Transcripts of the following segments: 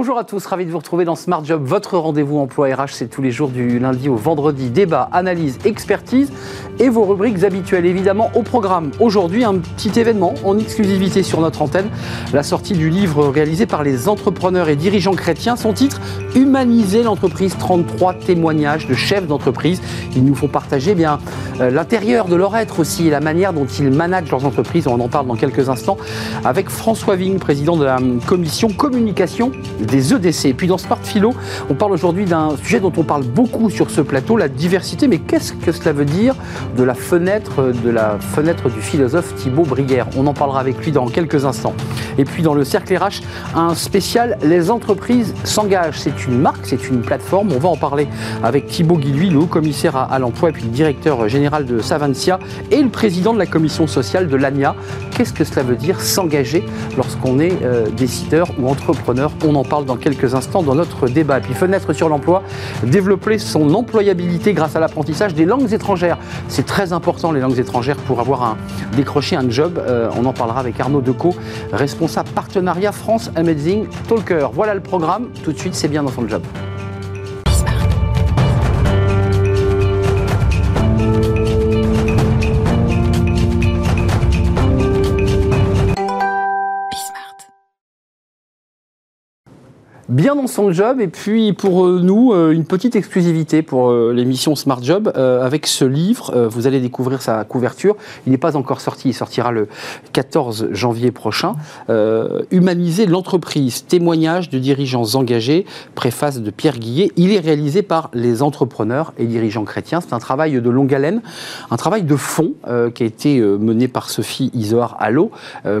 Bonjour à tous, ravi de vous retrouver dans Smart Job, votre rendez-vous emploi RH, c'est tous les jours du lundi au vendredi, débat, analyse, expertise et vos rubriques habituelles évidemment au programme. Aujourd'hui, un petit événement en exclusivité sur notre antenne, la sortie du livre réalisé par les entrepreneurs et dirigeants chrétiens, son titre Humaniser l'entreprise, 33 témoignages de chefs d'entreprise. Ils nous font partager eh bien euh, l'intérieur de leur être aussi et la manière dont ils managent leurs entreprises. On en parle dans quelques instants avec François Vigne, président de la commission communication des EDC. Et puis dans Smart Philo, on parle aujourd'hui d'un sujet dont on parle beaucoup sur ce plateau, la diversité. Mais qu'est-ce que cela veut dire de la fenêtre, de la fenêtre du philosophe Thibaut Brière? On en parlera avec lui dans quelques instants. Et puis dans le cercle RH, un spécial Les entreprises s'engagent. C'est une marque, c'est une plateforme. On va en parler avec Thibaut Guilhuy, le haut-commissaire à, l'emploi et puis le directeur général de Savantia et le président de la commission sociale de l'ANIA. Qu'est-ce que cela veut dire s'engager lorsqu'on est euh, décideur ou entrepreneur? On en parle dans quelques instants dans notre débat. Puis fenêtre sur l'emploi, développer son employabilité grâce à l'apprentissage des langues étrangères. C'est très important les langues étrangères pour avoir un, décroché un job. Euh, on en parlera avec Arnaud Decaux, responsable partenariat France Amazing Talker. Voilà le programme. Tout de suite, c'est bien dans son job. Bien dans son job. Et puis pour euh, nous, euh, une petite exclusivité pour euh, l'émission Smart Job avec ce livre. Vous allez découvrir sa couverture. Il n'est pas encore sorti, il sortira le 14 janvier prochain. Humaniser l'entreprise, témoignage de dirigeants engagés, préface de Pierre Guillet. Il est réalisé par les entrepreneurs et dirigeants chrétiens. C'est un travail de longue haleine, un travail de fond qui a été mené par Sophie Isoar Allo,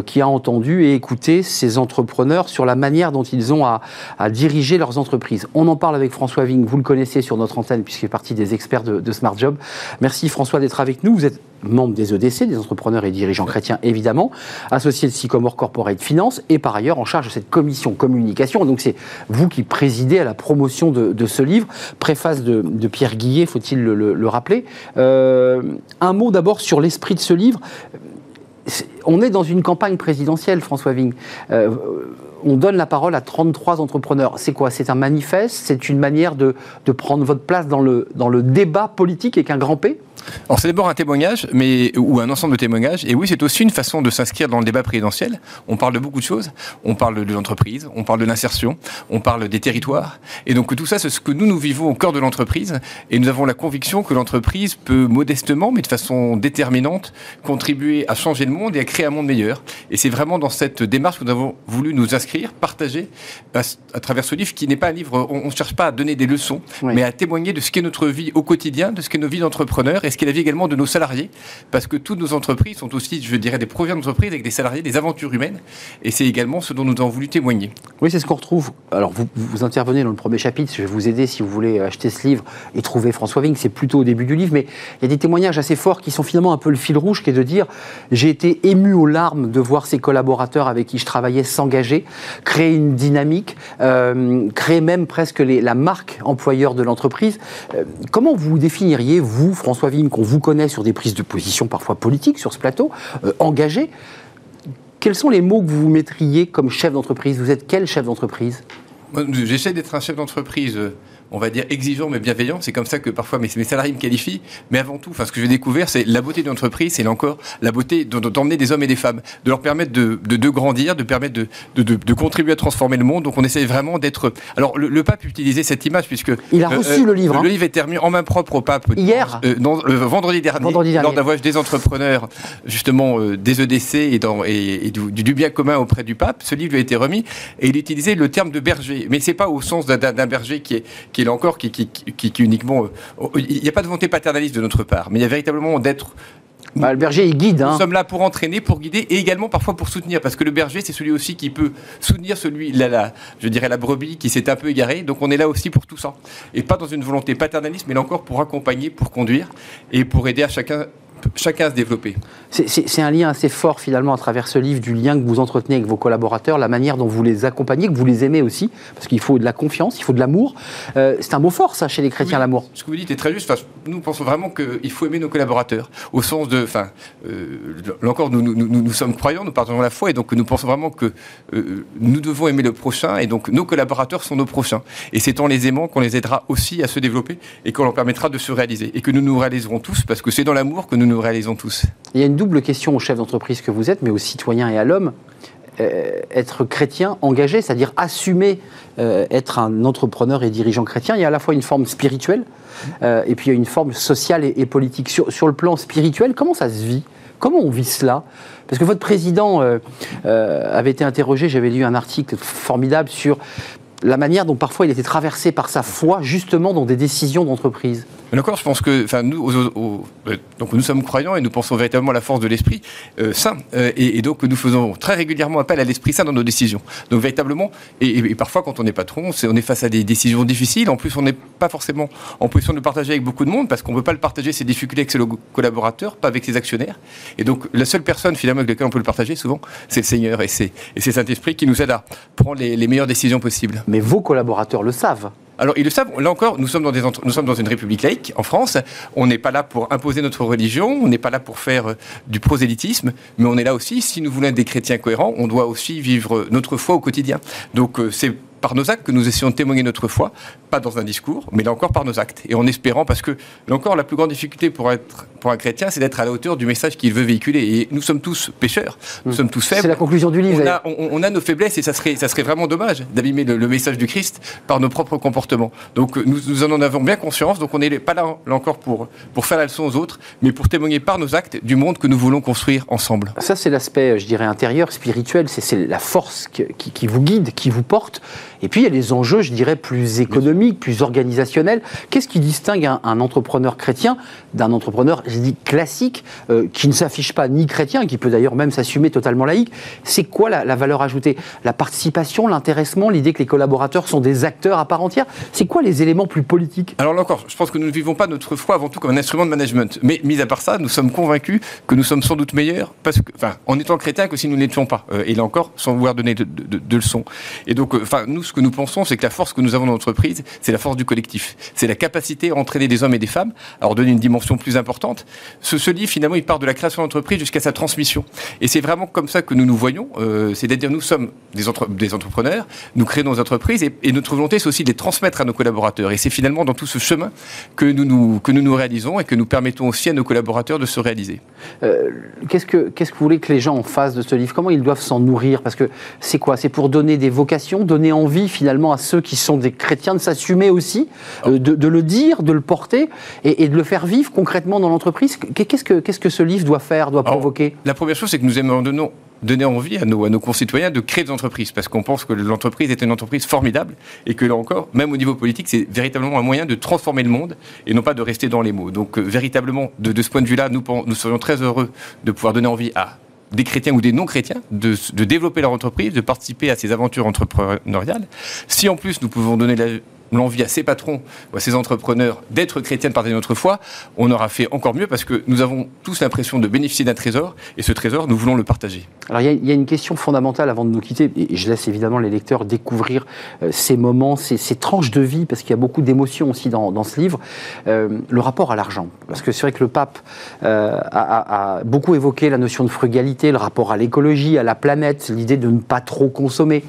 qui a entendu et écouté ces entrepreneurs sur la manière dont ils ont à à diriger leurs entreprises. On en parle avec François Vigne, vous le connaissez sur notre antenne puisqu'il fait partie des experts de, Smart Job. Merci François d'être avec nous. Vous êtes membre des EDC, des entrepreneurs et dirigeants chrétiens évidemment, associé de Sycomore Corporate Finance et par ailleurs en charge de cette commission communication. Donc c'est vous qui présidez à la promotion de, ce livre. Préface de, Pierre Guillet, faut-il le, rappeler. Euh, un mot d'abord sur l'esprit de ce livre on est dans une campagne présidentielle, François Vigne. Euh, on donne la parole à 33 entrepreneurs. C'est quoi? C'est un manifeste? C'est une manière de, prendre votre place dans le, dans le débat politique avec un grand P? Alors c'est d'abord un témoignage, mais ou un ensemble de témoignages. Et oui, c'est aussi une façon de s'inscrire dans le débat présidentiel. On parle de beaucoup de choses. On parle de l'entreprise, on parle de l'insertion, on parle des territoires. Et donc tout ça, c'est ce que nous nous vivons au cœur de l'entreprise. Et nous avons la conviction que l'entreprise peut modestement, mais de façon déterminante, contribuer à changer le monde et à créer un monde meilleur. Et c'est vraiment dans cette démarche que nous avons voulu nous inscrire, partager à, travers ce livre qui n'est pas un livre. On ne cherche pas à donner des leçons, mais à témoigner de ce qu'est notre vie au quotidien, de ce qu'est nos vies d'entrepreneurs et ce qu'est la vie également de nos salariés, parce que toutes nos entreprises sont aussi, je dirais, des projets d'entreprise avec des salariés, des aventures humaines, et c'est également ce dont nous avons voulu témoigner. Oui, c'est ce qu'on retrouve. Alors, vous, intervenez dans le premier chapitre, je vais vous aider si vous voulez acheter ce livre et trouver François Vigne, c'est plutôt au début du livre, mais il y a des témoignages assez forts qui sont finalement un peu le fil rouge, qui est de dire j'ai été ému aux larmes de voir ces collaborateurs avec qui je travaillais s'engager, créer une dynamique, euh, créer même presque la marque employeur de l'entreprise. Euh, comment vous définiriez, vous, François Qu'on vous connaît sur des prises de position parfois politiques sur ce plateau, euh, engagé. Quels sont les mots que vous vous mettriez comme chef d'entreprise? Vous êtes quel chef d'entreprise? J'essaie d'être un chef d'entreprise euh, on va dire, exigeant mais bienveillant. C'est comme ça que parfois mes, salariés me qualifient. Mais avant tout, enfin, ce que j'ai découvert, c'est la beauté de l'entreprise, c'est encore la beauté d'emmener des hommes et des femmes, de leur permettre de, de, grandir, de permettre de, de, contribuer à transformer le monde. Donc on essaie vraiment d'être. Alors le, pape utilisait cette image puisque. Il a reçu euh, le livre. Le hein. livre est terminé en main propre au pape. Hier. Euh, le vendredi dernier, vendredi dernier. lors d'un voyage des entrepreneurs, justement euh, des EDC et, dans, et, du, bien commun auprès du pape. Ce livre lui a été remis et il utilisait le terme de berger. Mais c'est pas au sens d'un berger qui est, qui est là encore, qui, qui, qui, uniquement. Euh, il n'y a pas de volonté paternaliste de notre part, mais il y a véritablement d'être bah, le berger, il guide. Hein. Nous sommes là pour entraîner, pour guider et également parfois pour soutenir. Parce que le berger, c'est celui aussi qui peut soutenir celui, la, je dirais, la brebis qui s'est un peu égarée. Donc on est là aussi pour tout ça. Et pas dans une volonté paternaliste, mais là encore pour accompagner, pour conduire et pour aider à chacun chacun à se développer. C'est un lien assez fort finalement à travers ce livre du lien que vous entretenez avec vos collaborateurs, la manière dont vous les accompagnez, que vous les aimez aussi, parce qu'il faut de la confiance, il faut de l'amour. Euh, c'est un mot fort ça chez les chrétiens, l'amour. Ce que vous dites est très juste. nous pensons vraiment qu'il faut aimer nos collaborateurs, au sens de, enfin, euh, là encore, nous, nous, nous, sommes croyants, nous partageons la foi, et donc nous pensons vraiment que euh, nous devons aimer le prochain, et donc nos collaborateurs sont nos prochains. Et c'est en les aimant qu'on les aidera aussi à se développer et qu'on leur permettra de se réaliser, et que nous nous réaliserons tous, parce que c'est dans l'amour que nous nous réalisons tous. Il y a une double question au chef d'entreprise que vous êtes, mais aux citoyens et à l'homme. Euh, être chrétien engagé, c'est-à-dire assumer euh, être un entrepreneur et dirigeant chrétien, il y a à la fois une forme spirituelle euh, et puis il y a une forme sociale et, politique. Sur, sur, le plan spirituel, comment ça se vit? Comment on vit cela? Parce que votre président avait été interrogé, j'avais lu un article formidable sur la manière dont parfois il était traversé par sa foi, justement dans des décisions d'entreprise. Mais encore, je pense que, enfin, nous, euh, donc nous sommes croyants et nous pensons véritablement à la force de l'esprit euh, saint, euh, et, donc nous faisons très régulièrement appel à l'esprit saint dans nos décisions. Donc véritablement, et, parfois quand on est patron, on est face à des décisions difficiles. En plus, on n'est pas forcément en position de le partager avec beaucoup de monde parce qu'on ne peut pas le partager ses difficultés avec ses collaborateurs, pas avec ses actionnaires. Et donc la seule personne finalement avec laquelle on peut le partager souvent, c'est le Seigneur et c'est Saint-Esprit qui nous aide à prendre les meilleures décisions possibles. Mais vos collaborateurs le savent. Alors, ils le savent. Là encore, nous sommes dans, une république laïque en France. On n'est pas là pour imposer notre religion. On n'est pas là pour faire euh, du prosélytisme. Mais on est là aussi, si nous voulons être des chrétiens cohérents, on doit aussi vivre notre foi au quotidien. Donc, euh, c'est par nos actes que nous essayons de témoigner notre foi, pas dans un discours, mais là encore par nos actes. Et en espérant, parce que là encore, la plus grande difficulté pour, être, pour un chrétien, c'est d'être à la hauteur du message qu'il veut véhiculer. Et nous sommes tous pécheurs, nous mmh. sommes tous faibles. C'est la conclusion du livre. On a, nos faiblesses et ça serait, ça serait vraiment dommage d'abîmer le, message du Christ par nos propres comportements. Donc nous, nous en avons bien conscience, donc on n'est pas là, là, encore pour, pour faire la leçon aux autres, mais pour témoigner par nos actes du monde que nous voulons construire ensemble. Ça, c'est l'aspect, je dirais, intérieur, spirituel, c'est la force qui, qui vous guide, qui vous porte. Et puis il y a les enjeux, je dirais, plus économiques, plus organisationnels. Qu'est-ce qui distingue un, entrepreneur chrétien d'un entrepreneur, je dis, classique, euh, qui ne s'affiche pas ni chrétien, qui peut d'ailleurs même s'assumer totalement laïque? C'est quoi la, valeur ajoutée? La participation, l'intéressement, l'idée que les collaborateurs sont des acteurs à part entière? C'est quoi les éléments plus politiques? Alors là encore, je pense que nous ne vivons pas notre foi avant tout comme un instrument de management. Mais mis à part ça, nous sommes convaincus que nous sommes sans doute meilleurs, parce que, en étant chrétiens que si nous n'étions pas. Euh, et là encore, sans vouloir donner de, de leçons. Et donc, euh, enfin, nous, ce que nous pensons, c'est que la force que nous avons dans l'entreprise, c'est la force du collectif. C'est la capacité à entraîner des hommes et des femmes, à leur donner une dimension plus importante. Ce, livre, finalement, il part de la création d'entreprise jusqu'à sa transmission. Et c'est vraiment comme ça que nous nous voyons. Euh, c'est-à-dire, nous sommes des, entrepreneurs, nous créons nos entreprises, et, notre volonté, c'est aussi de les transmettre à nos collaborateurs. Et c'est finalement dans tout ce chemin que nous nous, réalisons et que nous permettons aussi à nos collaborateurs de se réaliser. Euh, qu'est-ce, que, qu'est-ce que vous voulez que les gens en fassent de ce livre? Comment ils doivent s'en nourrir? Parce que c'est quoi? C'est pour donner des vocations, donner envie finalement à ceux qui sont des chrétiens de s'assumer aussi, euh, de, le dire, de le porter et, de le faire vivre concrètement dans l'entreprise. Qu'est-ce que, qu'est-ce que ce livre doit faire, doit provoquer? La première chose, c'est que nous aimons donner envie à nos, à nos concitoyens de créer des entreprises, parce qu'on pense que l'entreprise est une entreprise formidable, et que là encore, même au niveau politique, c'est véritablement un moyen de transformer le monde, et non pas de rester dans les mots. Donc euh, véritablement, de, de, ce point de vue-là, nous, nous serions très heureux de pouvoir donner envie à des chrétiens ou des non-chrétiens de, développer leur entreprise, de participer à ces aventures entrepreneuriales. Si en plus nous pouvons donner la, l'envie à ses patrons ou à ses entrepreneurs d'être chrétiens partager notre foi, on aura fait encore mieux parce que nous avons tous l'impression de bénéficier d'un trésor et ce trésor, nous voulons le partager. Alors il y, a une question fondamentale avant de nous quitter et je laisse évidemment les lecteurs découvrir euh, ces moments, ces, tranches de vie parce qu'il y a beaucoup d'émotions aussi dans, ce livre. Euh, le rapport à l'argent, parce que c'est vrai que le pape euh, a beaucoup évoqué la notion de frugalité, le rapport à l'écologie, à la planète, l'idée de ne pas trop consommer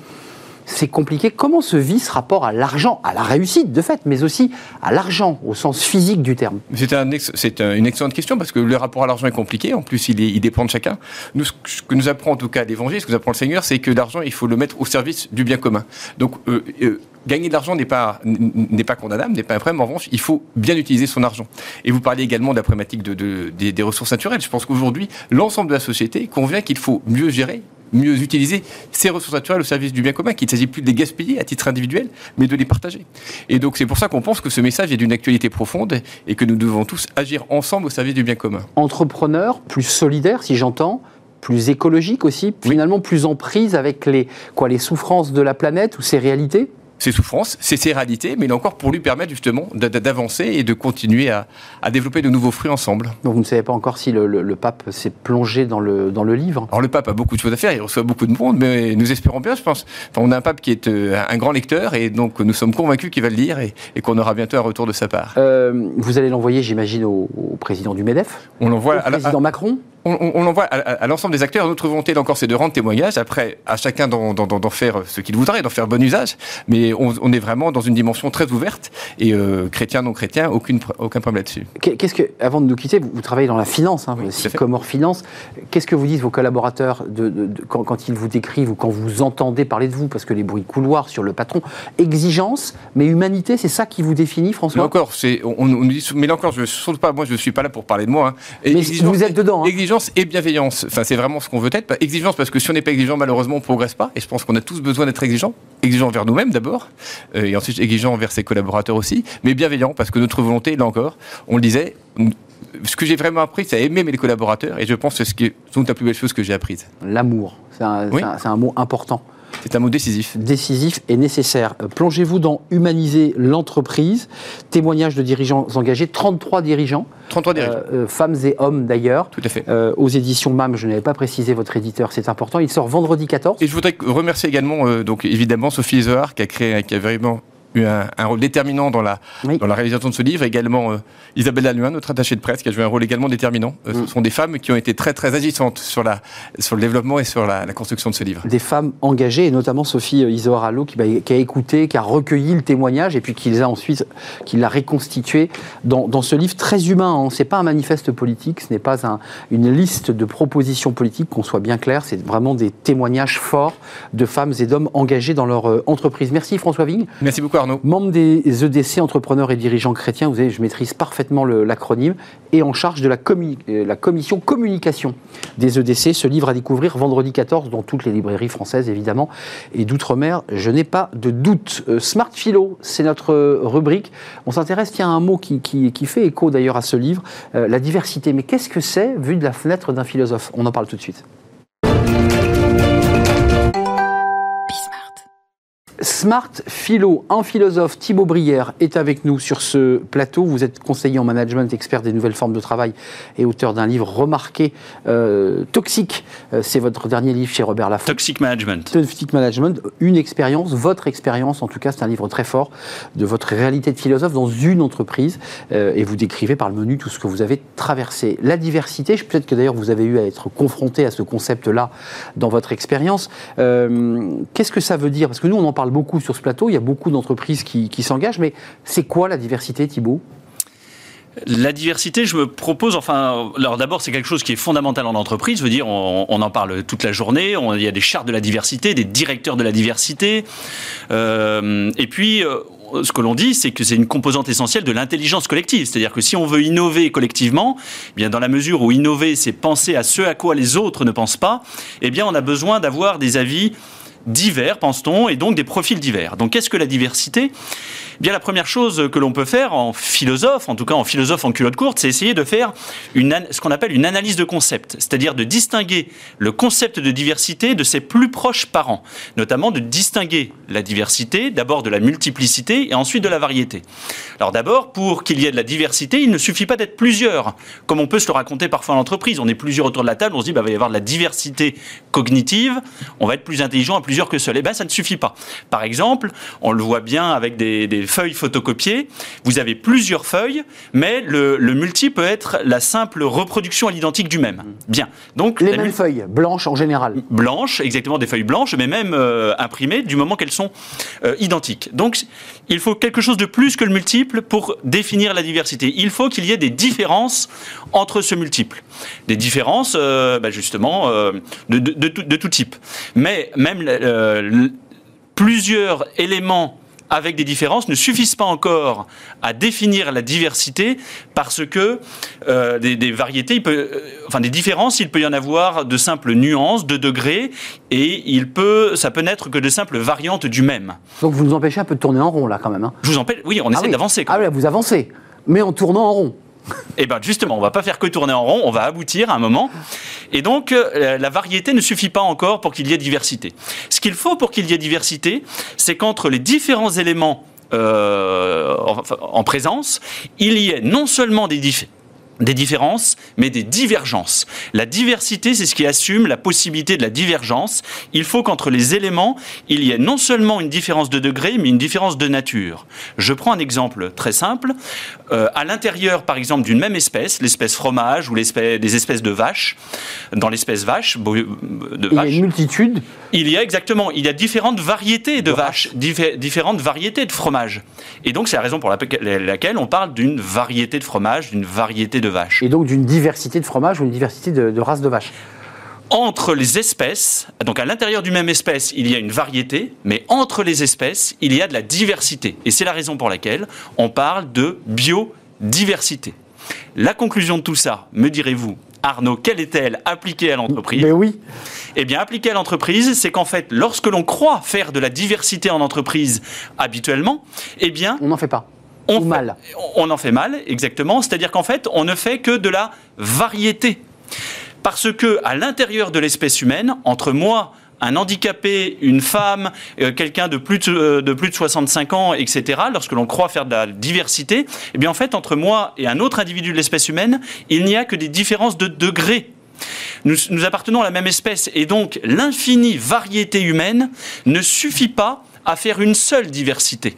c'est compliqué. Comment se vit ce rapport à l'argent, à la réussite de fait, mais aussi à l'argent au sens physique du terme? C'est une excellente question parce que le rapport à l'argent est compliqué. En plus, il, dépend de chacun. Nous, ce que nous apprend en tout cas l'Évangile, ce que nous apprend le Seigneur, c'est que l'argent, il faut le mettre au service du bien commun. Donc, euh, euh, gagner de l'argent n'est pas, pas condamnable, n'est pas un problème. En revanche, il faut bien utiliser son argent. Et vous parliez également de la problématique de, des ressources naturelles. Je pense qu'aujourd'hui, l'ensemble de la société convient qu'il faut mieux gérer mieux utiliser ces ressources naturelles au service du bien commun, qu'il ne s'agit plus de les gaspiller à titre individuel, mais de les partager. Et donc c'est pour ça qu'on pense que ce message est d'une actualité profonde et que nous devons tous agir ensemble au service du bien commun. Entrepreneur, plus solidaire si j'entends, plus écologique aussi, finalement plus en prise avec les, quoi, les souffrances de la planète ou ses réalités? Ses souffrances, c'est ses réalités, mais là encore pour lui permettre justement d'avancer et de continuer à, développer de nouveaux fruits ensemble. Donc vous ne savez pas encore si le, pape s'est plongé dans le, dans le livre Alors le pape a beaucoup de choses à faire, il reçoit beaucoup de monde, mais nous espérons bien, je pense. Enfin, on a un pape qui est euh, un grand lecteur et donc nous sommes convaincus qu'il va le lire et, qu'on aura bientôt un retour de sa part. Euh, vous allez l'envoyer, j'imagine, au, président du MEDEF On l'envoie au président Macron on, l'envoie à, l'ensemble des acteurs. Notre volonté, là encore, c'est de rendre témoignage. Après, à chacun d'en faire ce qu'il voudrait, d'en faire bon usage. Mais on, est vraiment dans une dimension très ouverte. Et euh, chrétien, non chrétien, aucune, aucun problème là-dessus. Qu'est-ce que, avant de nous quitter, vous, travaillez dans la finance, hein, oui, Comore Finance. Qu'est-ce que vous disent vos collaborateurs de, quand, ils vous décrivent ou quand vous entendez parler de vous? Parce que les bruits couloirs sur le patron, exigence, mais humanité, c'est ça qui vous définit, François? Là encore, on, nous dit, mais là encore, je ne pas, moi, je ne suis pas là pour parler de moi. Hein. Mais vous êtes dedans. Hein exigence et bienveillance. Enfin, c'est vraiment ce qu'on veut être. Exigence parce que si on n'est pas exigeant, malheureusement, on ne progresse pas. Et je pense qu'on a tous besoin d'être exigeant. Exigeant envers nous-mêmes d'abord, euh, et ensuite exigeant envers ses collaborateurs aussi, mais bienveillant parce que notre volonté, là encore, on le disait, ce que j'ai vraiment appris, c'est à aimer mes collaborateurs, et je pense que c'est sans la plus belle chose que j'ai apprise. L'amour, c'est un mot important. C'est un mot décisif. Décisif et nécessaire. Euh, plongez-vous dans Humaniser l'entreprise. Témoignage de dirigeants engagés, 33 dirigeants. 33 dirigeants. Euh, euh, femmes et hommes d'ailleurs. Tout à fait. aux éditions MAM, je n'avais pas précisé votre éditeur, c'est important. Il sort vendredi 14. Et je voudrais remercier également, donc évidemment, Sophie Zohar qui a créé, qui a vraiment eu un, rôle déterminant dans la, dans la réalisation de ce livre. Également, euh, Isabelle Laluin, notre attachée de presse, qui a joué un rôle également déterminant. Euh, ce mm. sont des femmes qui ont été très, très agissantes sur, la, sur le développement et sur la, construction de ce livre. Des femmes engagées, et notamment Sophie euh, Isoar Allo, qui, bah, qui, a écouté, qui a recueilli le témoignage, et puis qui les a ensuite, qui l'a reconstitué dans, dans, ce livre très humain. Hein. Ce n'est pas un manifeste politique, ce n'est pas un, une liste de propositions politiques, qu'on soit bien clair, c'est vraiment des témoignages forts de femmes et d'hommes engagés dans leur entreprise. Merci François Vigne. Merci beaucoup Membre des EDC, entrepreneurs et dirigeants chrétiens, vous savez, je maîtrise parfaitement l'acronyme, et en charge de la, euh, la, commission communication des EDC. Ce livre à découvrir vendredi 14 dans toutes les librairies françaises, évidemment, et d'outre-mer, je n'ai pas de doute. Euh, Smart Philo, c'est notre euh, rubrique. On s'intéresse, tiens, à un mot qui, qui, fait écho d'ailleurs à ce livre, la diversité. Mais qu'est-ce que c'est vu de la fenêtre d'un philosophe? On en parle tout de suite. Smart Philo, un philosophe, Thibaut Brière, est avec nous sur ce plateau. Vous êtes conseiller en management, expert des nouvelles formes de travail et auteur d'un livre remarqué, euh, Toxique. Euh, c'est votre dernier livre chez Robert Laffont. Toxic Management. Toxic Management, une expérience, votre expérience, en tout cas, c'est un livre très fort de votre réalité de philosophe dans une entreprise. Euh, et vous décrivez par le menu tout ce que vous avez traversé. La diversité, peut-être que d'ailleurs vous avez eu à être confronté à ce concept-là dans votre expérience. Qu'est-ce que ça veut dire? Parce que nous, on en parle beaucoup sur ce plateau, il y a beaucoup d'entreprises qui, s'engagent, mais c'est quoi la diversité, Thibault? La diversité, je me propose, enfin, alors d'abord, c'est quelque chose qui est fondamental en entreprise. Je veux dire, on, en parle toute la journée. il y a des chartes de la diversité, des directeurs de la diversité. Euh, et puis, euh, ce que l'on dit, c'est que c'est une composante essentielle de l'intelligence collective. C'est-à-dire que si on veut innover collectivement, eh bien dans la mesure où innover, c'est penser à ce à quoi les autres ne pensent pas, eh bien, on a besoin d'avoir des avis divers, pense-t-on, et donc des profils divers. Donc qu'est-ce que la diversité? Bien, la première chose que l'on peut faire en philosophe, en tout cas en philosophe en culotte courte, c'est essayer de faire ce qu'on appelle une analyse de concept, c'est-à-dire de distinguer le concept de diversité de ses plus proches parents, notamment de distinguer la diversité d'abord de la multiplicité et ensuite de la variété. Alors d'abord, pour qu'il y ait de la diversité, il ne suffit pas d'être plusieurs, comme on peut se le raconter parfois en entreprise. On est plusieurs autour de la table, on se dit, bah, va y avoir de la diversité cognitive, on va être plus intelligent à plusieurs que seul. Eh bien, ça ne suffit pas. Par exemple, on le voit bien avec des feuilles photocopiées, vous avez plusieurs feuilles, mais le, multi peut être la simple reproduction à l'identique du même. Bien. Donc les mêmes feuilles, blanches en général. Blanches, exactement des feuilles blanches, mais même euh, imprimées du moment qu'elles sont euh, identiques. Donc il faut quelque chose de plus que le multiple pour définir la diversité. Il faut qu'il y ait des différences entre ce multiple. Des différences, euh, bah, justement, de, de, tout type. Mais même plusieurs éléments avec des différences ne suffisent pas encore à définir la diversité parce que euh, des, variétés, il peut, euh, enfin des différences, il peut y en avoir de simples nuances, de degrés, et il peut, ça peut n'être que de simples variantes du même. Donc vous nous empêchez un peu de tourner en rond là quand même. Hein. Je vous empêche, oui, on ah essaie d'avancer. Ah oui, vous avancez, mais en tournant en rond. Eh bien justement, on va pas faire que tourner en rond, on va aboutir à un moment. Et donc euh, la variété ne suffit pas encore pour qu'il y ait diversité. Ce qu'il faut pour qu'il y ait diversité, c'est qu'entre les différents éléments euh, en, en présence, il y ait non seulement des différences, des différences, mais des divergences. La diversité, c'est ce qui assume la possibilité de la divergence. Il faut qu'entre les éléments, il y ait non seulement une différence de degré, mais une différence de nature. Je prends un exemple très simple. Euh, à l'intérieur, par exemple, d'une même espèce, l'espèce fromage ou l'espèce, des espèces de vaches, dans l'espèce vache, de il y a une multitude. Il y a exactement, il y a différentes variétés de, vaches, différentes variétés de fromage. Et donc, c'est la raison pour laquelle on parle d'une variété de fromage, d'une variété de Et donc d'une diversité de fromage ou une diversité de, de races de vaches entre les espèces, donc à l'intérieur du même espèce, il y a une variété, mais entre les espèces, il y a de la diversité. Et c'est la raison pour laquelle on parle de biodiversité. La conclusion de tout ça, me direz-vous, Arnaud, quelle est-elle appliquée à l'entreprise? Mais oui. Eh bien, appliquée à l'entreprise, c'est qu'en fait, lorsque l'on croit faire de la diversité en entreprise habituellement, eh bien, on n'en fait pas on mal. On en fait mal, exactement. C'est-à-dire qu'en fait, on ne fait que de la variété. Parce que à l'intérieur de l'espèce humaine, entre moi, un handicapé, une femme, euh, quelqu'un de plus de, euh, de, plus de 65 ans, etc., lorsque l'on croit faire de la diversité, eh bien en fait, entre moi et un autre individu de l'espèce humaine, il n'y a que des différences de degrés. Nous, nous appartenons à la même espèce et donc l'infinie variété humaine ne suffit pas à faire une seule diversité.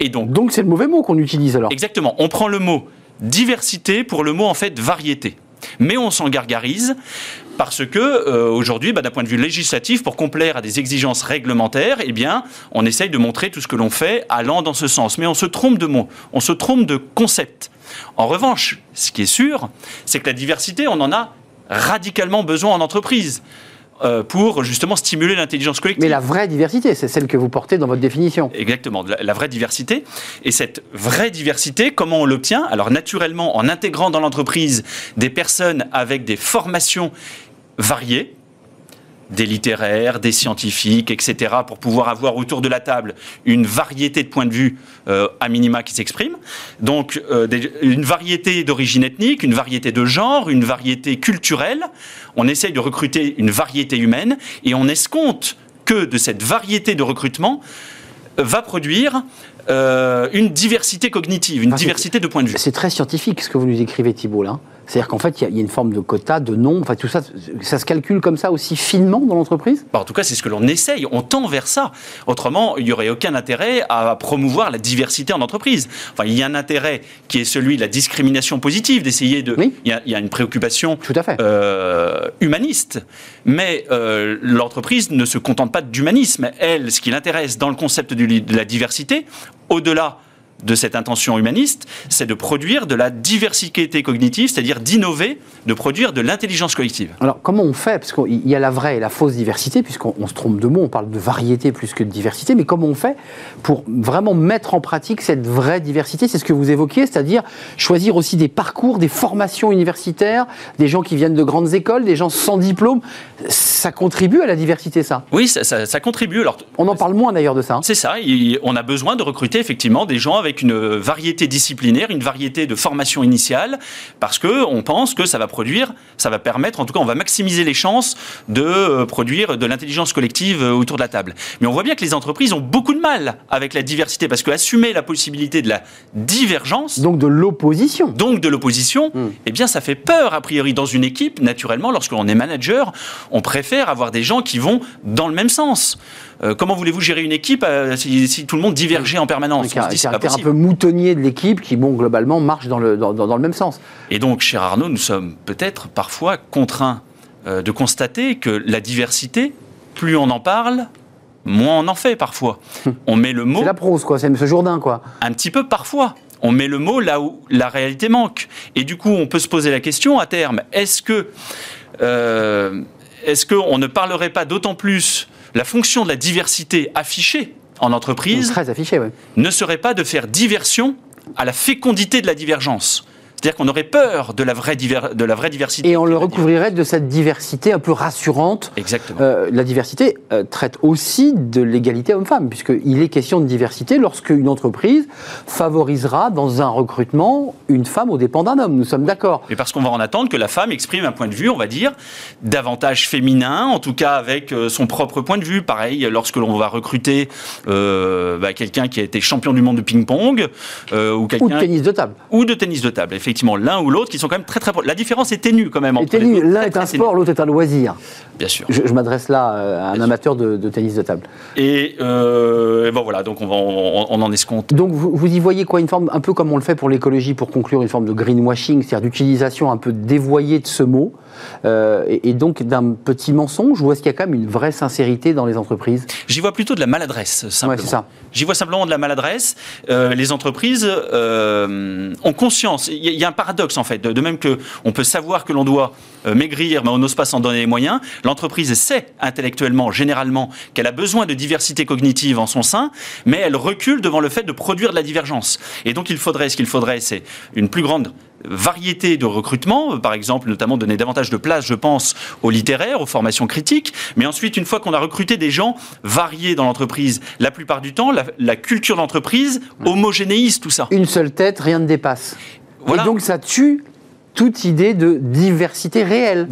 Et donc, donc c'est le mauvais mot qu'on utilise alors. Exactement. On prend le mot diversité pour le mot en fait variété. Mais on s'en gargarise parce que euh, aujourd'hui, bah, d'un point de vue législatif, pour complaire à des exigences réglementaires, eh bien, on essaye de montrer tout ce que l'on fait allant dans ce sens. Mais on se trompe de mots, on se trompe de concept. En revanche, ce qui est sûr, c'est que la diversité, on en a radicalement besoin en entreprise. Euh, pour justement stimuler l'intelligence collective. Mais la vraie diversité, c'est celle que vous portez dans votre définition. Exactement, la, vraie diversité. Et cette vraie diversité, comment on l'obtient? Alors naturellement, en intégrant dans l'entreprise des personnes avec des formations variées, des littéraires, des scientifiques, etc., pour pouvoir avoir autour de la table une variété de points de vue euh, à minima qui s'expriment. Donc euh, une variété d'origine ethnique, une variété de genre, une variété culturelle. On essaye de recruter une variété humaine et on escompte que de cette variété de recrutement va produire euh, une diversité cognitive, une diversité de points de vue. C'est très scientifique ce que vous nous écrivez Thibault là. C'est-à-dire qu'en fait, il y, a une forme de quota, de nombre, enfin tout ça, ça se calcule comme ça aussi finement dans l'entreprise? Bah, En tout cas, c'est ce que l'on essaye, on tend vers ça. Autrement, il n'y aurait aucun intérêt à promouvoir la diversité en entreprise. Enfin, il y a un intérêt qui est celui de la discrimination positive, d'essayer de... Oui. Il, y a, une préoccupation tout à fait. Euh, humaniste, mais euh, l'entreprise ne se contente pas d'humanisme. Elle, ce qui l'intéresse dans le concept de la diversité, au-delà de cette intention humaniste, c'est de produire de la diversité cognitive, c'est-à-dire d'innover, de produire de l'intelligence collective. Alors comment on fait? Parce qu'il y a la vraie et la fausse diversité, puisqu'on se trompe de mots, on parle de variété plus que de diversité, mais comment on fait pour vraiment mettre en pratique cette vraie diversité? C'est ce que vous évoquiez, c'est-à-dire choisir aussi des parcours, des formations universitaires, des gens qui viennent de grandes écoles, des gens sans diplôme. Ça contribue à la diversité, ça? Oui, ça, contribue. Alors, on en parle moins d'ailleurs de ça. Hein. C'est ça, on a besoin de recruter effectivement des gens avec avec une variété disciplinaire, une variété de formation initiale, parce que on pense que ça va produire, ça va permettre, en tout cas, on va maximiser les chances de euh, produire de l'intelligence collective euh, autour de la table. Mais on voit bien que les entreprises ont beaucoup de mal avec la diversité, parce que assumer la possibilité de la divergence, donc de l'opposition, donc de l'opposition, hmm. eh bien, ça fait peur a priori dans une équipe. Naturellement, lorsque l'on est manager, on préfère avoir des gens qui vont dans le même sens. Euh, comment voulez-vous gérer une équipe si, tout le monde divergeait en permanence? Un peu moutonnier de l'équipe qui, bon, globalement, marche dans le, dans, le même sens. Et donc, cher Arnaud, nous sommes peut-être parfois contraints euh, de constater que la diversité, plus on en parle, moins on en fait parfois. On met le mot. C'est la prose, quoi. C'est M. Jourdain, quoi. Un petit peu parfois. On met le mot là où la réalité manque. Et du coup, on peut se poser la question à terme est-ce que. Euh, est-ce qu'on ne parlerait pas d'autant plus la fonction de la diversité affichée en entreprise très affiché, ne serait pas de faire diversion à la fécondité de la divergence. C'est-à-dire qu'on aurait peur de la vraie, de la vraie diversité. Et on le recouvrirait de cette diversité un peu rassurante. Exactement. Euh, la diversité euh, traite aussi de l'égalité homme-femme, puisqu'il est question de diversité lorsque une entreprise favorisera dans un recrutement une femme au dépend d'un homme. Nous sommes d'accord. Et parce qu'on va en attendre que la femme exprime un point de vue, on va dire, davantage féminin, en tout cas avec euh, son propre point de vue. Pareil, lorsque l'on va recruter bah, quelqu'un qui a été champion du monde de ping-pong, ou quelqu'un... Ou de tennis de table. Ou de tennis de table, effectivement effectivement l'un ou l'autre qui sont quand même très très La différence est ténue quand même. Entre L'un est un sport, l'autre est un loisir. Bien sûr. Je, m'adresse là euh, à un amateur de, tennis de table. Euh, et, bon voilà, donc on, va, on, en escompte. Donc vous, vous, y voyez quoi une forme, un peu comme on le fait pour l'écologie, pour conclure une forme de greenwashing, c'est-à-dire d'utilisation un peu dévoyée de ce mot euh, et, donc d'un petit mensonge ou est-ce qu'il y a quand même une vraie sincérité dans les entreprises? J'y vois plutôt de la maladresse, simplement. Ouais, ça. J'y vois simplement de la maladresse. Euh, les entreprises euh, ont conscience. Il y, a un paradoxe en fait, de, même que on peut savoir que l'on doit maigrir, mais on n'ose pas s'en donner les moyens. L'entreprise sait intellectuellement, généralement, qu'elle a besoin de diversité cognitive en son sein, mais elle recule devant le fait de produire de la divergence. Et donc il faudrait, ce qu'il faudrait, c'est une plus grande variété de recrutement, par exemple, notamment donner davantage de place, je pense, aux littéraires, aux formations critiques. Mais ensuite, une fois qu'on a recruté des gens variés dans l'entreprise, la plupart du temps, la, culture d'entreprise homogénéise tout ça. Une seule tête, rien ne dépasse. Et donc ça tue toute idée de diversité réelle.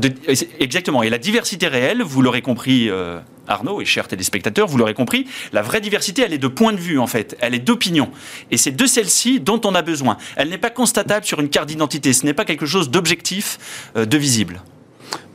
exactement. Et la diversité réelle, vous l'aurez compris, euh, Arnaud et chers téléspectateurs, vous l'aurez compris, la vraie diversité, elle est de point de vue en fait, elle est d'opinion. Et c'est de celle-ci dont on a besoin. Elle n'est pas constatable sur une carte d'identité, ce n'est pas quelque chose d'objectif, euh, de visible.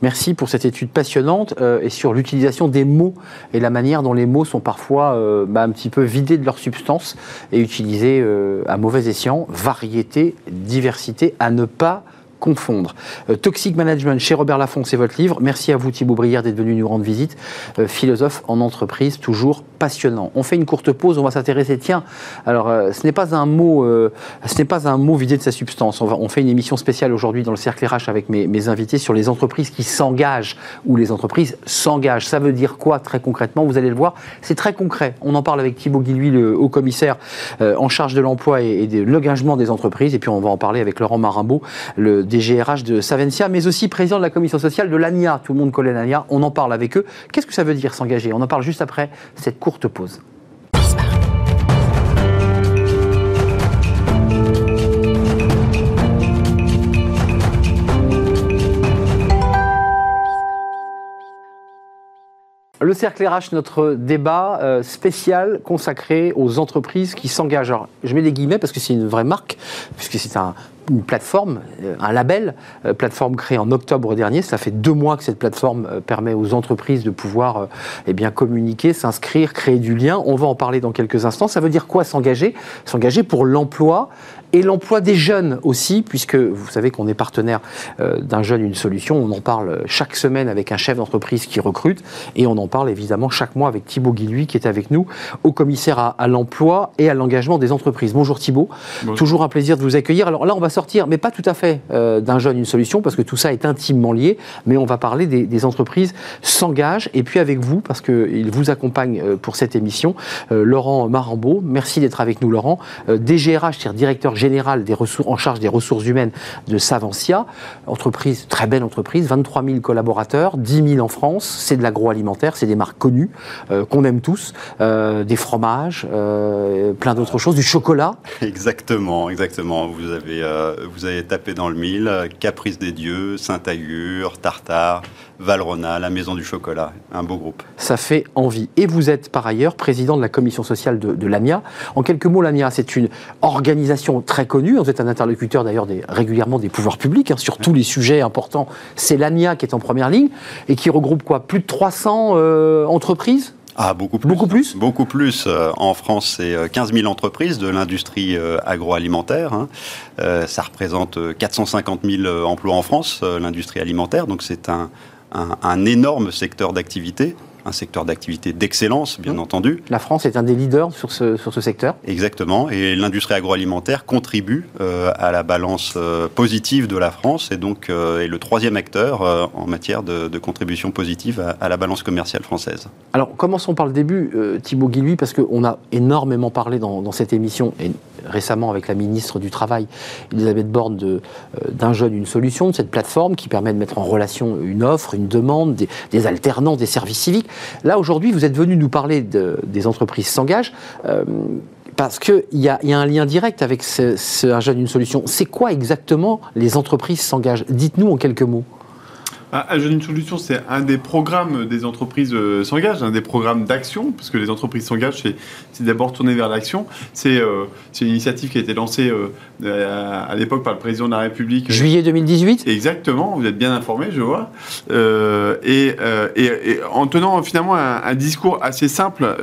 Merci pour cette étude passionnante euh, et sur l'utilisation des mots et la manière dont les mots sont parfois bah, un petit peu vidés de leur substance et utilisés à mauvais escient. Variété, diversité, à ne pas confondre. Euh, Toxic Management chez Robert Laffont, c'est votre livre. Merci à vous Thibaut Brière d'être venu nous rendre visite. Euh, philosophe en entreprise, toujours passionnant. On fait une courte pause, on va s'intéresser. Tiens, alors euh, ce n'est pas un mot, ce n'est pas un mot vidé de sa substance. On, fait une émission spéciale aujourd'hui dans le cercle RH avec mes, invités sur les entreprises qui s'engagent ou les entreprises s'engagent. Ça veut dire quoi très concrètement? Vous allez le voir, c'est très concret. On en parle avec Thibaut Guilhuy, le haut commissaire en charge de l'emploi et, de l'engagement des entreprises. Et puis on va en parler avec Laurent Marimbaud, le DGRH de Savencia, mais aussi président de la commission sociale de l'ANIA. Tout le monde connaît l'ANIA, on en parle avec eux. Qu'est-ce que ça veut dire s'engager? On en parle juste après cette courte pause. Le cercle RH, notre débat euh, spécial consacré aux entreprises qui s'engagent. Alors, je mets des guillemets parce que c'est une vraie marque, puisque c'est un, une plateforme, euh, un label, euh, plateforme créée en octobre dernier. Ça fait deux mois que cette plateforme permet aux entreprises de pouvoir eh communiquer, s'inscrire, créer du lien. On va en parler dans quelques instants. Ça veut dire quoi s'engager? S'engager pour l'emploi et l'emploi des jeunes aussi, puisque vous savez qu'on est partenaire d'un jeune, une solution. On en parle chaque semaine avec un chef d'entreprise qui recrute et on en parle évidemment chaque mois avec Thibaut Guilhuy qui est avec nous, au commissaire à, l'emploi et à l'engagement des entreprises. Bonjour Thibaut, toujours un plaisir de vous accueillir. Alors là, on va sortir, mais pas tout à fait euh, d'un jeune une solution, parce que tout ça est intimement lié, mais on va parler des, entreprises s'engagent, et puis avec vous, parce qu'il vous accompagne euh, pour cette émission, euh, Laurent Marambeau. Merci d'être avec nous, Laurent. DGRH, c'est-à-dire directeur général des ressources, en charge des ressources humaines de Savencia. Entreprise, très belle entreprise, 23 000 collaborateurs, 10 000 en France, c'est de l'agroalimentaire, c'est des marques connues, qu'on aime tous, des fromages, plein d'autres choses, du chocolat. Exactement, exactement. Vous avez euh, vous avez tapé dans le mille, Caprice des Dieux, Saint-Agur, Tartare, Valrona, la Maison du Chocolat, un beau groupe. Ça fait envie. Et vous êtes par ailleurs président de la commission sociale de, l'AMIA. En quelques mots, l'AMIA, c'est une organisation très connue. Vous êtes un interlocuteur d'ailleurs régulièrement des pouvoirs publics hein, sur tous les sujets importants. C'est l'AMIA qui est en première ligne et qui regroupe quoi? Plus de 300 euh, entreprises? Ah, beaucoup plus. Beaucoup plus? Beaucoup plus. Euh, en France, c'est 15 000 entreprises de l'industrie agroalimentaire. Hein. ça représente 450 000 emplois en France, l'industrie alimentaire. Donc c'est un, un, énorme secteur d'activité un secteur d'activité d'excellence, bien entendu. La France est un des leaders sur ce, sur ce secteur. Exactement, et l'industrie agroalimentaire contribue à la balance positive de la France et donc est le troisième acteur en matière de, contribution positive à, la balance commerciale française. Alors commençons par le début, Thibaut Guilhuy, parce qu'on a énormément parlé dans, dans cette émission, et récemment avec la ministre du Travail, Elisabeth Borne, euh, d'un jeune, une solution, de cette plateforme qui permet de mettre en relation une offre, une demande, des, alternants, des services civiques. Là, aujourd'hui, vous êtes venu nous parler des entreprises s'engagent. Euh, parce qu'il y, a un lien direct avec ce, un jeune, une solution. C'est quoi exactement les entreprises s'engagent? Dites-nous en quelques mots. Un jeune une solution, c'est un des programmes des entreprises euh, s'engagent, un des programmes d'action, parce que les entreprises s'engagent, c'est d'abord tourné vers l'action. C'est euh, une initiative qui a été lancée euh, à l'époque par le président de la République. Juillet 2018 Exactement, vous êtes bien informé, je vois. Et, et, en tenant finalement un, discours assez simple,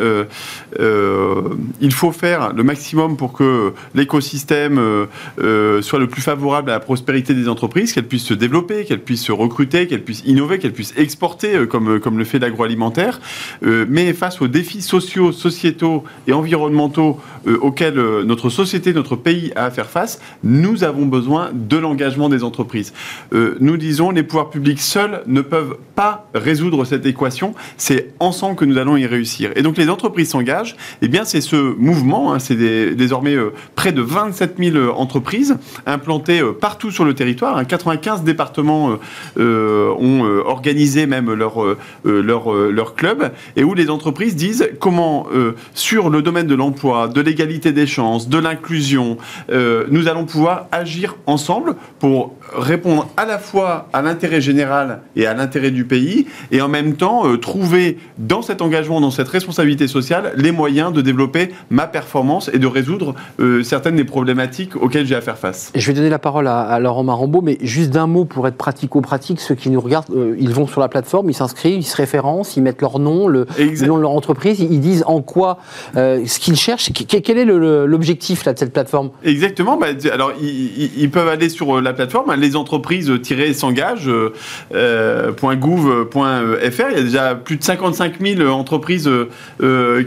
il faut faire le maximum pour que l'écosystème soit le plus favorable à la prospérité des entreprises, qu'elles puissent se développer, qu'elles puissent se recruter, qu'elle puisse innover, qu'elle puisse exporter, euh, comme, euh, comme le fait l'agroalimentaire. Euh, mais face aux défis sociaux, sociétaux et environnementaux auxquels notre société, notre pays a à faire face, nous avons besoin de l'engagement des entreprises. nous disons, les pouvoirs publics seuls ne peuvent pas résoudre cette équation. C'est ensemble que nous allons y réussir. Et donc les entreprises s'engagent. Eh bien, c'est ce mouvement. Hein, c'est désormais près de 27 000 entreprises implantées partout sur le territoire. 95 hein, départements euh, ont euh, organisé même leur, euh, leur club, et où les entreprises disent comment, sur le domaine de l'emploi, de l'égalité des chances, de l'inclusion, nous allons pouvoir agir ensemble pour répondre à la fois à l'intérêt général et à l'intérêt du pays, et en même temps trouver dans cet engagement, dans cette responsabilité sociale, les moyens de développer ma performance et de résoudre certaines des problématiques auxquelles j'ai à faire face. Je vais donner la parole à, à Laurent Marambeau, mais juste d'un mot pour être pratico-pratique, ceux qui nous regardent, euh, ils vont sur la plateforme, ils s'inscrivent, ils se référencent, ils mettent leur nom, le, nom de leur entreprise, ils disent en quoi, euh, ce qu'ils cherchent, quel est l'objectif de cette plateforme? Exactement. Bah, alors, ils, peuvent aller sur euh, la plateforme, les entreprises-s'engagent.gouv.fr. Il y a déjà plus de 55 000 entreprises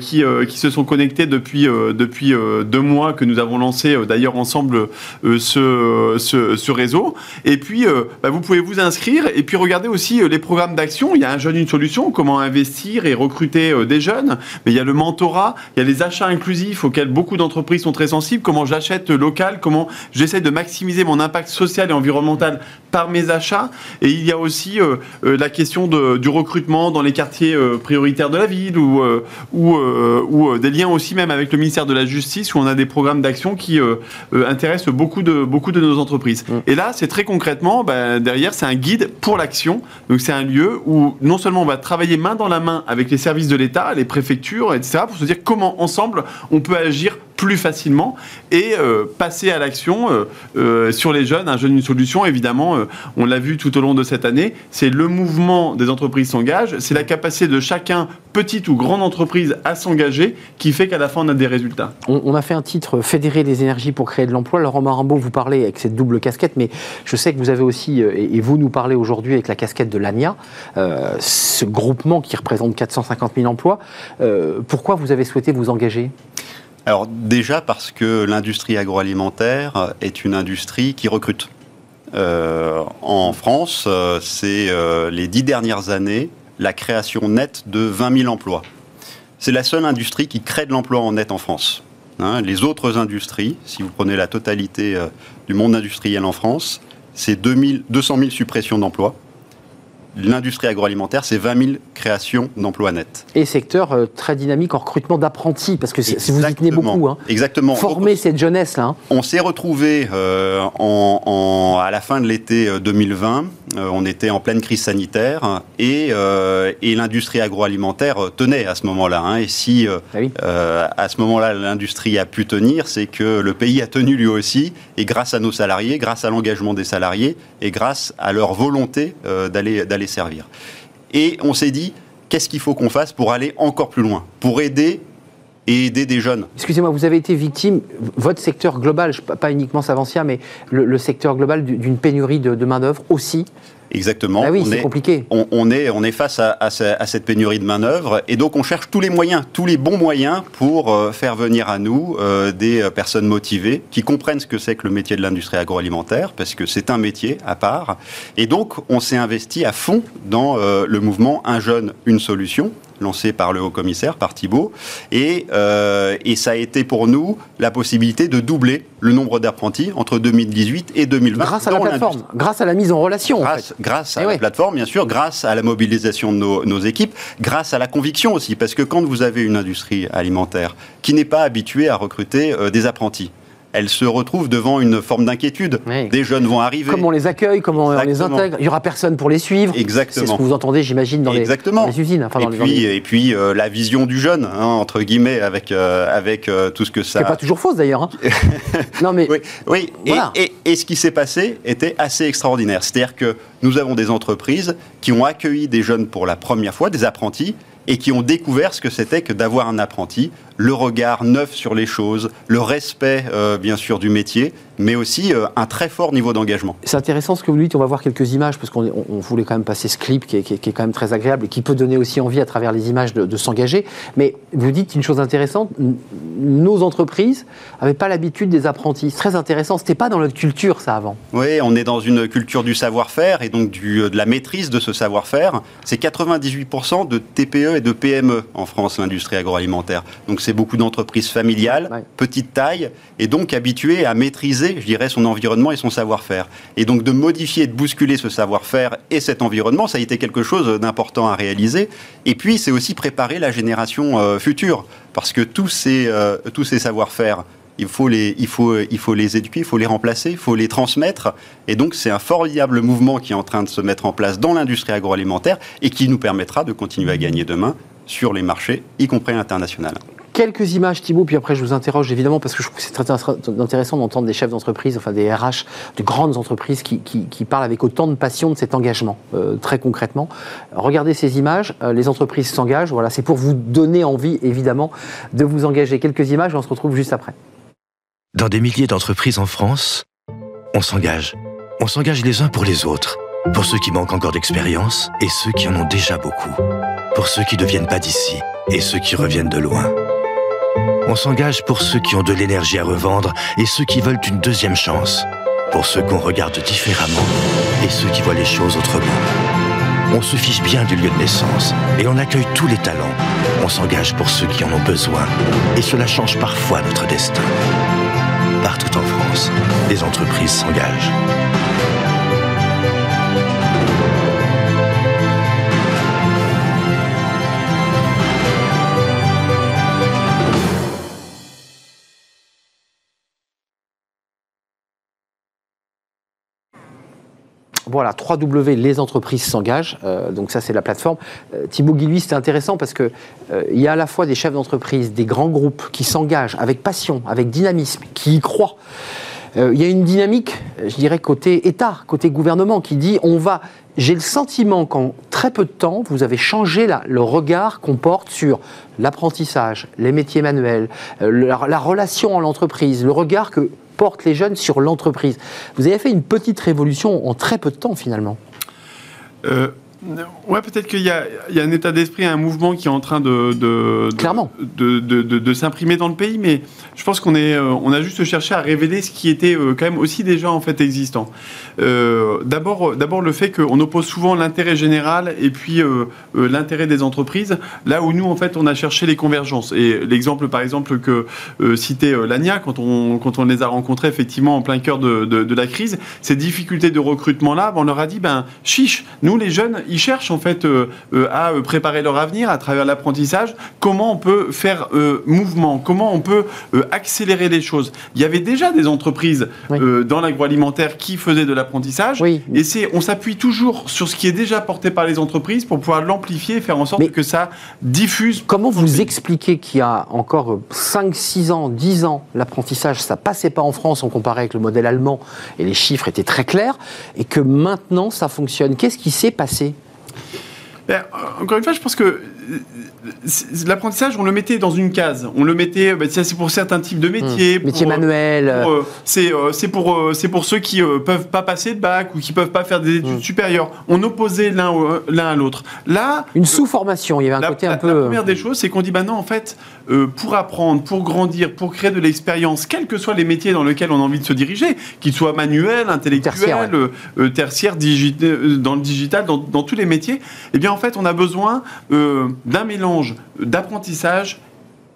qui, qui se sont connectées depuis, depuis deux mois que nous avons lancé d'ailleurs ensemble ce, ce, réseau. Et puis, bah, vous pouvez vous inscrire et puis regardez aussi euh, les programmes d'action. Il y a un jeune, une solution, comment investir et recruter euh, des jeunes. Mais il y a le mentorat, il y a les achats inclusifs auxquels beaucoup d'entreprises sont très sensibles. Comment j'achète local, comment j'essaie de maximiser mon impact social et environnemental par mes achats. Et il y a aussi euh, la question du recrutement dans les quartiers prioritaires de la ville ou, ou, ou des liens aussi même avec le ministère de la Justice où on a des programmes d'action qui intéressent beaucoup de, beaucoup de nos entreprises. Mmh. Et là, c'est très concrètement, ben, derrière, c'est un guide pour l'action. Donc c'est un lieu où non seulement on va travailler main dans la main avec les services de l'État, les préfectures, etc., pour se dire comment ensemble on peut agir plus facilement et euh, passer à l'action euh, euh, sur les jeunes. Un jeune, une solution, évidemment, on l'a vu tout au long de cette année, c'est le mouvement des entreprises s'engagent, c'est la capacité de chacun, petite ou grande entreprise, à s'engager qui fait qu'à la fin on a des résultats. On, a fait un titre Fédérer les énergies pour créer de l'emploi. Laurent Marambeau, vous parlez avec cette double casquette, mais je sais que vous avez aussi, et, vous nous parlez aujourd'hui avec la casquette de l'ANIA, ce groupement qui représente 450 000 emplois. pourquoi vous avez souhaité vous engager? Alors déjà parce que l'industrie agroalimentaire est une industrie qui recrute. Euh, en France, euh, c'est euh, les dix dernières années la création nette de 20 000 emplois. C'est la seule industrie qui crée de l'emploi en net en France. Hein. les autres industries, si vous prenez la totalité du monde industriel en France, c'est 200 000 suppressions d'emplois l'industrie agroalimentaire, c'est 20 000 créations d'emplois nets. Et secteur euh, très dynamique en recrutement d'apprentis, parce que si vous y tenez beaucoup. Hein. Exactement. Former cette jeunesse-là. Hein. On s'est retrouvé euh, en, à la fin de l'été 2020. Euh, on était en pleine crise sanitaire et, et l'industrie agroalimentaire tenait à ce moment-là. Hein. et si ah à ce moment-là l'industrie a pu tenir, c'est que le pays a tenu lui aussi, et grâce à nos salariés, grâce à l'engagement des salariés et grâce à leur volonté d'aller servir. Et on s'est dit, qu'est-ce qu'il faut qu'on fasse pour aller encore plus loin, pour aider et aider des jeunes? Excusez-moi, vous avez été victime, votre secteur global, pas uniquement Savancia, mais le, secteur global d'une pénurie de, main-d'œuvre aussi Exactement. Ah oui, On c'est est- compliqué. on, on est, on est face à, à ce- à cette pénurie de main-d'œuvre et donc on cherche tous les moyens, tous les bons moyens pour euh, faire venir à nous euh, des euh, personnes motivées qui comprennent ce que c'est que le métier de l'industrie agroalimentaire parce que c'est un métier à part. Et donc on s'est investi à fond dans euh, le mouvement Un jeune, une solution lancé par le haut commissaire, par Thibault, et, euh, et ça a été pour nous la possibilité de doubler le nombre d'apprentis entre 2018 et 2020. Grâce à la plateforme, grâce à la mise en relation. en Grâce, fait. grâce à Eh la ouais. plateforme, bien sûr, grâce à la mobilisation de nos, nos équipes, grâce à la conviction aussi, parce que quand vous avez une industrie alimentaire qui n'est pas habituée à recruter euh, des apprentis, elle se retrouve devant une forme d'inquiétude. Oui. Des jeunes vont arriver. Comment on les accueille, comment on les Exactement. intègre? Il n'y aura personne pour les suivre. C'est ce Exactement. que vous entendez, j'imagine, dans les, Exactement. dans les usines. Enfin, et, dans puis, dans les- et puis euh, la vision du jeune, hein, entre guillemets, avec, euh, avec euh, tout ce que ça... n'est pas toujours fausse d'ailleurs. hein. non mais Oui, oui. Et- Voilà. Et, et ce qui s'est passé était assez extraordinaire. C'est-à-dire que nous avons des entreprises qui ont accueilli des jeunes pour la première fois, des apprentis, et qui ont découvert ce que c'était que d'avoir un apprenti, le regard neuf sur les choses, le respect, euh, bien sûr, du métier, mais aussi euh, un très fort niveau d'engagement. c'est intéressant ce que vous dites. On va voir quelques images parce qu'on on- on voulait quand même passer ce clip qui est, qui est- qui est quand même très agréable et qui peut donner aussi envie à travers les images de, de s'engager. Mais vous dites une chose intéressante. Nos entreprises n'avaient pas l'habitude des apprentis. C'est très intéressant. C'était pas dans notre culture ça avant. Oui, on est dans une culture du savoir-faire et donc du, euh, de la maîtrise de ce savoir-faire. C'est 98% de TPE et de PME en France, l'industrie agroalimentaire. Donc c'est beaucoup d'entreprises familiales, Ouais. petite taille, et donc habituées à maîtriser, je dirais, son environnement et son savoir-faire. Et donc de modifier, de bousculer ce savoir-faire et cet environnement, ça a été quelque chose d'important à réaliser. Et puis c'est aussi préparer la génération euh, future, parce que tous ces, euh, tous ces savoir-faire, il faut, les, il, faut, il faut les éduquer, il faut les remplacer, il faut les transmettre. Et donc, c'est un formidable mouvement qui est en train de se mettre en place dans l'industrie agroalimentaire et qui nous permettra de continuer à gagner demain sur les marchés, y compris à l'international. Quelques images, Thibault, puis après je vous interroge évidemment parce que je trouve que c'est très intéressant d'entendre des chefs d'entreprise, enfin des RH de grandes entreprises qui, parlent avec autant de passion de cet engagement, euh, très concrètement. Regardez ces images, euh, les entreprises s'engagent, voilà, c'est pour vous donner envie évidemment de vous engager. Quelques images on se retrouve juste après. Dans des milliers d'entreprises en France, on s'engage. On s'engage les uns pour les autres. Pour ceux qui manquent encore d'expérience et ceux qui en ont déjà beaucoup. Pour ceux qui ne viennent pas d'ici et ceux qui reviennent de loin. On s'engage pour ceux qui ont de l'énergie à revendre et ceux qui veulent une deuxième chance. Pour ceux qu'on regarde différemment et ceux qui voient les choses autrement. On se fiche bien du lieu de naissance et on accueille tous les talents. On s'engage pour ceux qui en ont besoin et cela change parfois notre destin. Partout en France, les entreprises s'engagent. Voilà, 3W, les entreprises s'engagent. Euh, donc ça, c'est la plateforme. Euh, Thibaut Guilluy, c'était intéressant parce que euh, y a à la fois des chefs d'entreprise, des grands groupes qui s'engagent avec passion, avec dynamisme, qui y croient. Il y a une dynamique, je dirais, côté État, côté gouvernement, qui dit on va. J'ai le sentiment qu'en très peu de temps, vous avez changé le regard qu'on porte sur l'apprentissage, les métiers manuels, la, la relation en l'entreprise, le regard que portent les jeunes sur l'entreprise. Vous avez fait une petite révolution en très peu de temps finalement. Euh, ouais, peut-être qu'il y, a il y a un état d'esprit, un mouvement qui est en train de, de, de- s'imprimer dans le pays, mais je pense qu'on est, euh, on a juste cherché à révéler ce qui était euh, quand même aussi déjà en fait existant. Euh, D'abord, d'abord le fait qu'on oppose souvent l'intérêt général et puis euh, l'intérêt des entreprises, là où nous en fait on a cherché les convergences. Et l'exemple par exemple que euh, citait Lania quand on quand on les a rencontrés effectivement en plein cœur de, la crise, ces difficultés de recrutement là, ben, on leur a dit ben chiche, nous les jeunes ils cherchent en fait euh, euh, à euh, préparer leur avenir à travers l'apprentissage. Comment on peut faire mouvement? Comment on peut accélérer les choses? Il y avait déjà des entreprises Oui. dans l'agroalimentaire qui faisaient de l'apprentissage. Oui. Et c'est, on s'appuie toujours sur ce qui est déjà porté par les entreprises pour pouvoir l'amplifier et faire en sorte Mais- que ça diffuse. Comment vous expliquez qu'il y a encore 5, 6 ans, 10 ans, l'apprentissage, ça passait pas en France, on comparait avec le modèle allemand, et les chiffres étaient très clairs, et que maintenant ça fonctionne? Qu'est-ce qui s'est passé? Ben, euh, encore une fois, je pense que c'est- l'apprentissage, on le mettait dans une case. On le mettait, ça, c'est pour certains types de métiers. Métier pour, euh, manuel. euh, c'est euh, c'est pour, euh, c'est pour ceux qui euh, peuvent pas passer de bac ou qui peuvent pas faire des études Mm. supérieures. On opposait l'un à l'autre. Là, Une sous-formation, il y avait un la, côté la- un peu. la première des choses, c'est qu'on dit, bah non, en fait, euh, pour apprendre, pour grandir, pour créer de l'expérience, quels que soient les métiers dans lesquels on a envie de se diriger, qu'ils soient manuels, intellectuels, Tertiaire, euh, euh, tertiaires, dans le digital, dans, dans tous les métiers, eh bien, en fait, on a besoin d'un mélange d'apprentissage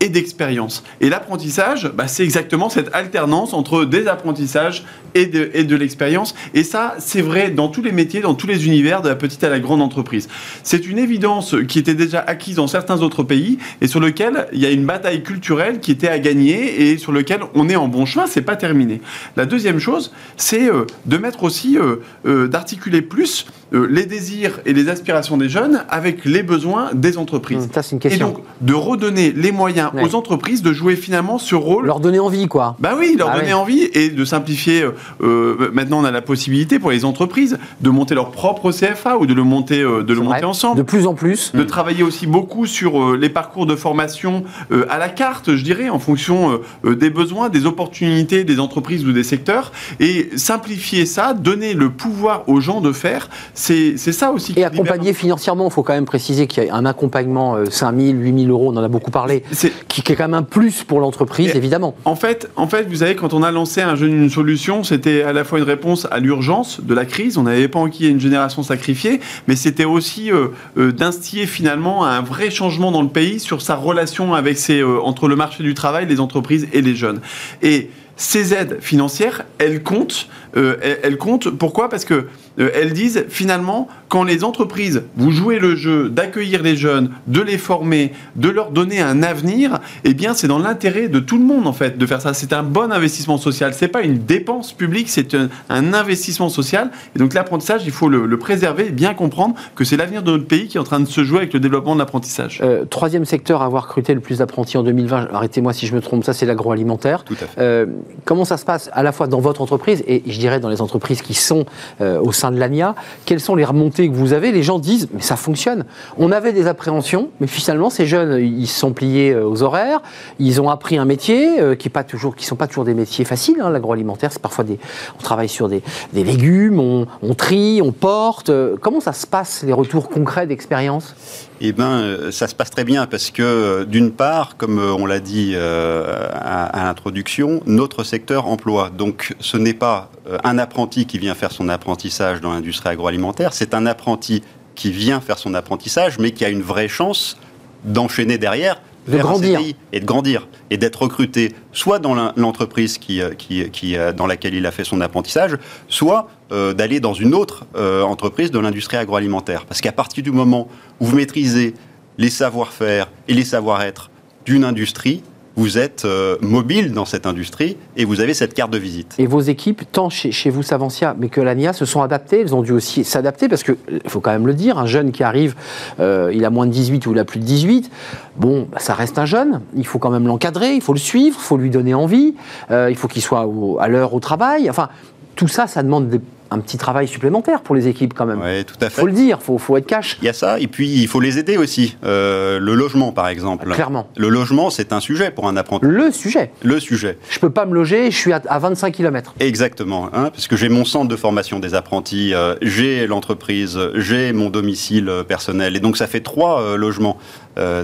et d'expérience. Et l'apprentissage, bah, c'est exactement cette alternance entre des apprentissages et de, et de l'expérience. Et ça, c'est vrai dans tous les métiers, dans tous les univers, de la petite à la grande entreprise. C'est une évidence qui était déjà acquise dans certains autres pays et sur lequel il y a une bataille culturelle qui était à gagner et sur lequel on est en bon chemin, c'est pas terminé. La deuxième chose, c'est euh, de mettre aussi, euh, euh, d'articuler plus les désirs et les aspirations des jeunes avec les besoins des entreprises. Hum, Ça, c'est une Et question. donc, de redonner les moyens Ouais. aux entreprises de jouer finalement ce rôle. Leur donner envie, quoi. Bah oui, leur Ah donner ouais. envie et de simplifier. euh, euh, maintenant, on a la possibilité pour les entreprises de monter leur propre CFA ou de le monter, euh, de le monter ensemble. De plus en plus. De travailler aussi beaucoup sur euh, les parcours de formation à la carte, je dirais, en fonction des besoins, des opportunités des entreprises ou des secteurs. Et simplifier ça, donner le pouvoir aux gens de faire, c'est ça aussi. Et libère- accompagner financièrement, il faut quand même préciser qu'il y a un accompagnement euh, 5 000, 8 000 euros, on en a beaucoup parlé, qui, qui est quand même un plus pour l'entreprise, évidemment. En fait, en fait, vous savez, quand on a lancé un jeune une solution, c'était à la fois une réponse à l'urgence de la crise. On n'avait pas envie qu'il y ait une génération sacrifiée, mais c'était aussi euh, euh, d'instiller finalement un vrai changement dans le pays sur sa relation avec ses, euh, entre le marché du travail, les entreprises et les jeunes. Et ces aides financières, elles comptent. euh, elles, comptent. Pourquoi? Parce que elles disent finalement quand les entreprises vous jouez le jeu d'accueillir les jeunes, de les former, de leur donner un avenir, eh bien c'est dans l'intérêt de tout le monde en fait de faire ça. C'est un bon investissement social. C'est pas une dépense publique, c'est un, un investissement social. Et donc l'apprentissage, il faut le, le préserver et bien comprendre que c'est l'avenir de notre pays qui est en train de se jouer avec le développement de l'apprentissage. Euh, troisième secteur à avoir recruté le plus d'apprentis en 2020, arrêtez-moi si je me trompe, ça c'est l'agroalimentaire. Tout à fait. Euh, comment ça se passe à la fois dans votre entreprise et je dirais dans les entreprises qui sont euh, au sein de l'ANIA Quelles sont les remontées que vous avez Les gens disent mais ça fonctionne. On avait des appréhensions, mais finalement ces jeunes ils se sont pliés euh, aux horaires, ils ont appris un métier euh, qui qui sont pas toujours des métiers faciles. hein, L'agroalimentaire, c'est parfois des, on travaille sur des, des légumes, on, on trie, on porte. Euh, comment ça se passe les retours concrets d'expérience? Eh ben, euh, ça se passe très bien parce que, euh, d'une part, comme euh, on l'a dit à, l'introduction, notre secteur emploie. Donc, ce n'est pas un apprenti qui vient faire son apprentissage dans l'industrie agroalimentaire, c'est un apprenti qui vient faire son apprentissage, mais qui a une vraie chance d'enchaîner derrière. De vers un grandir. CDI et de grandir et d'être recruté soit dans l'entreprise qui, euh, qui, qui, euh, dans laquelle il a fait son apprentissage, soit euh, d'aller dans une autre euh, entreprise de l'industrie agroalimentaire. Parce qu'à partir du moment où vous maîtrisez les savoir-faire et les savoir-être d'une industrie, vous êtes euh, mobile dans cette industrie et vous avez cette carte de visite. Et vos équipes, tant chez, vous Savantia, mais que l'ANIA, se sont adaptées. Elles ont dû aussi s'adapter parce que, il faut quand même le dire, un jeune qui arrive, euh, il a moins de 18 ou il a plus de 18, bon, bah, ça reste un jeune. Il faut quand même l'encadrer, il faut le suivre, il faut lui donner envie, euh, il faut qu'il soit à l'heure au travail. Enfin, tout ça, ça demande des- un petit travail supplémentaire pour les équipes quand même. Oui, tout à Il fait. faut le dire, il faut, faut être cash. Il y a ça, et puis il faut les aider aussi. Euh, le logement, par exemple. Clairement. Le logement, c'est un sujet pour un apprenti. Le sujet. Le sujet. Je peux pas me loger, je suis à, à 25 km. Exactement, hein, parce que j'ai mon centre de formation des apprentis, euh, j'ai l'entreprise, j'ai mon domicile euh, personnel, et donc ça fait trois euh, logements.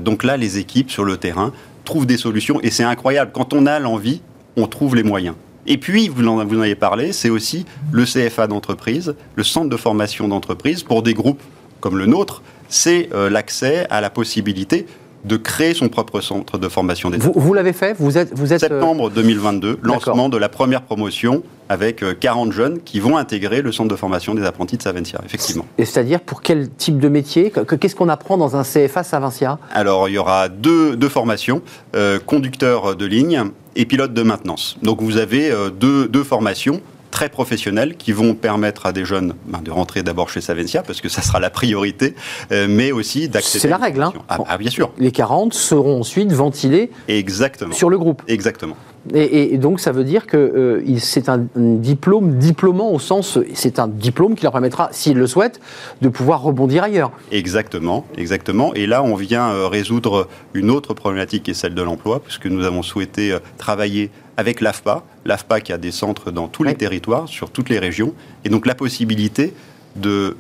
Donc là, les équipes sur le terrain trouvent des solutions, et c'est incroyable. Quand on a l'envie, on trouve les moyens. Et puis, vous en, vous en avez parlé, c'est aussi le CFA d'entreprise, le centre de formation d'entreprise, pour des groupes comme le nôtre, c'est euh, l'accès à la possibilité de créer son propre centre de formation des Vous, vous l'avez fait? Vous êtes, vous êtes euh, Septembre 2022, D'accord. lancement de la première promotion avec euh, 40 jeunes qui vont intégrer le centre de formation des apprentis de Saventia, effectivement. et c'est-à-dire pour quel type de métier? Que- que- Qu'est-ce qu'on apprend dans un CFA Savincia Alors, il y aura deux, deux formations, euh, conducteur de ligne et pilote de maintenance. Donc, vous avez euh, deux, deux formations très professionnels qui vont permettre à des jeunes ben, de rentrer d'abord chez Savencia parce que ça sera la priorité, euh, mais aussi d'accéder. C'est la règle, hein ah, ah, bien sûr. Les 40 seront ensuite ventilés Exactement. sur le groupe. Exactement. Et, donc ça veut dire que euh, c'est un diplôme diplômant au sens, c'est un diplôme qui leur permettra, s'ils le souhaitent, de pouvoir rebondir ailleurs. Exactement, exactement. Et là, on vient euh, résoudre une autre problématique qui est celle de l'emploi, puisque nous avons souhaité travailler avec l'AFPA, l'AFPA qui a des centres dans tous les territoires, sur toutes les régions, et donc la possibilité de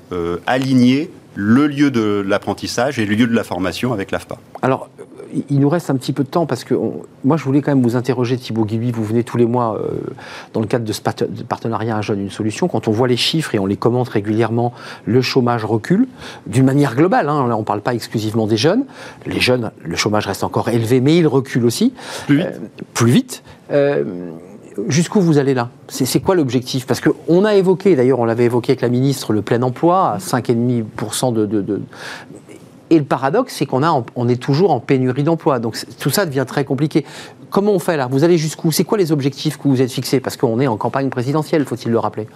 aligner le lieu de l'apprentissage et le lieu de la formation avec l'AFPA. Alors, il nous reste un petit peu de temps parce que moi, je voulais quand même vous interroger, Thibaut Guibi. Vous venez tous les mois euh, dans le cadre de ce partenariat Un jeune, une solution. Quand on voit les chiffres et on les commente régulièrement, le chômage recule d'une manière globale. Hein. Là, on ne parle pas exclusivement des jeunes. Les jeunes, le chômage reste encore élevé, mais il recule aussi. Plus vite. Euh, plus vite. Euh, jusqu'où vous allez là C'est quoi l'objectif Parce qu'on a évoqué, d'ailleurs on l'avait évoqué avec la ministre, le plein emploi à 5,5% de, de, et le paradoxe, c'est qu'on on est toujours en pénurie d'emploi. Donc tout ça devient très compliqué. Comment on fait là? Vous allez jusqu'où? C'est quoi les objectifs que vous êtes fixés? Parce qu'on est en campagne présidentielle, faut-il le rappeler?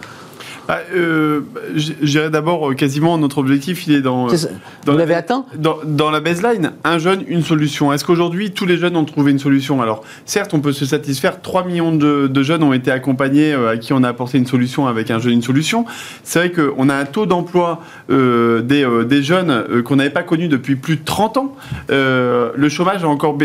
Bah, euh, je dirais d'abord, euh, quasiment, notre objectif, il est dans. dans Vous l'avez atteint dans, dans, la baseline, un jeune, une solution. Est-ce qu'aujourd'hui, tous les jeunes ont trouvé une solution? Alors, certes, on peut se satisfaire. 3 millions de, de jeunes ont été accompagnés, euh, à qui on a apporté une solution avec un jeune, une solution. C'est vrai qu'on a un taux d'emploi euh, des, euh, des, jeunes qu'on n'avait pas connu depuis plus de 30 ans. le chômage a encore.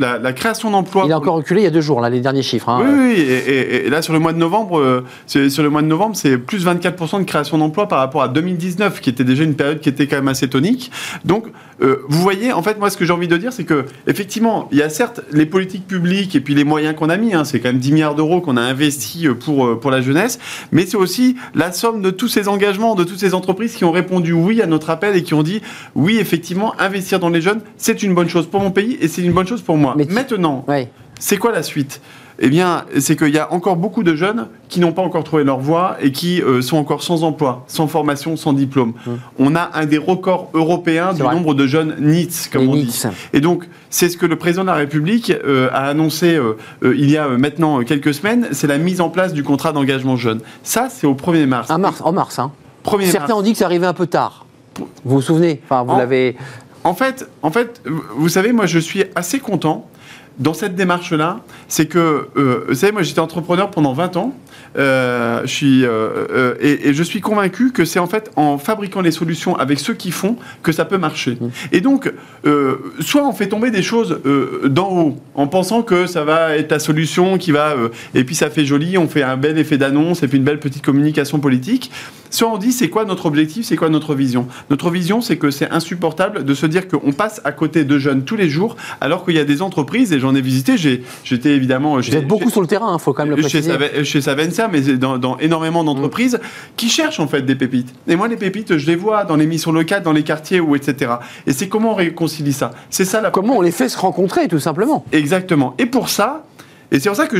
La, la, création d'emplois. Il a encore reculé il y a deux jours, là, les derniers chiffres. Hein. Oui, oui, et, et, là, sur le mois de novembre, sur le mois de novembre, c'est plus 24% de création d'emplois par rapport à 2019, qui était déjà une période qui était quand même assez tonique. Donc, euh, vous voyez, en fait, moi, ce que j'ai envie de dire, c'est que, effectivement, il y a certes les politiques publiques et puis les moyens qu'on a mis. Hein, c'est quand même 10 milliards d'euros qu'on a investi euh, pour, euh, pour la jeunesse. Mais c'est aussi la somme de tous ces engagements, de toutes ces entreprises qui ont répondu oui à notre appel et qui ont dit oui, effectivement, investir dans les jeunes, c'est une bonne chose pour mon pays et c'est une bonne chose pour moi. Mais Maintenant, c'est quoi la suite? Eh bien, c'est qu'il y a encore beaucoup de jeunes qui n'ont pas encore trouvé leur voie et qui euh, sont encore sans emploi, sans formation, sans diplôme. Mmh. On a un des records européens du nombre de jeunes NITS, comme on dit. Et donc, c'est ce que le président de la République euh, a annoncé euh, il y a maintenant quelques semaines, c'est la mise en place du contrat d'engagement jeune. Ça, c'est au 1er mars. En mars, en mars. Hein. Certains ont dit que ça arrivait un peu tard. Vous vous souvenez? Enfin, vous l'avez. En fait, en fait, vous savez, moi, je suis assez content dans cette démarche-là, c'est que, euh, vous savez, moi j'étais entrepreneur pendant 20 ans, je suis, euh, et, je suis convaincu que c'est en fait en fabriquant les solutions avec ceux qui font que ça peut marcher. Mmh. Et donc, soit on fait tomber des choses d'en haut, en pensant que ça va être la solution qui va, et puis ça fait joli, on fait un bel effet d'annonce et puis une belle petite communication politique, soit on dit c'est quoi notre objectif, c'est quoi notre vision? Notre vision, c'est que c'est insupportable de se dire qu'on passe à côté de jeunes tous les jours, alors qu'il y a des entreprises, et j'en ai visité. J'étais évidemment. Vous êtes beaucoup sur le terrain, il hein, faut quand même le préciser. Chez, Mais dans, énormément d'entreprises qui cherchent en fait des pépites. Et moi, les pépites, je les vois dans les missions locales, dans les quartiers, ou etc. Et c'est comment on réconcilie ça C'est ça la. Comment on les fait se rencontrer, tout simplement. Exactement. Et pour ça, et c'est pour ça que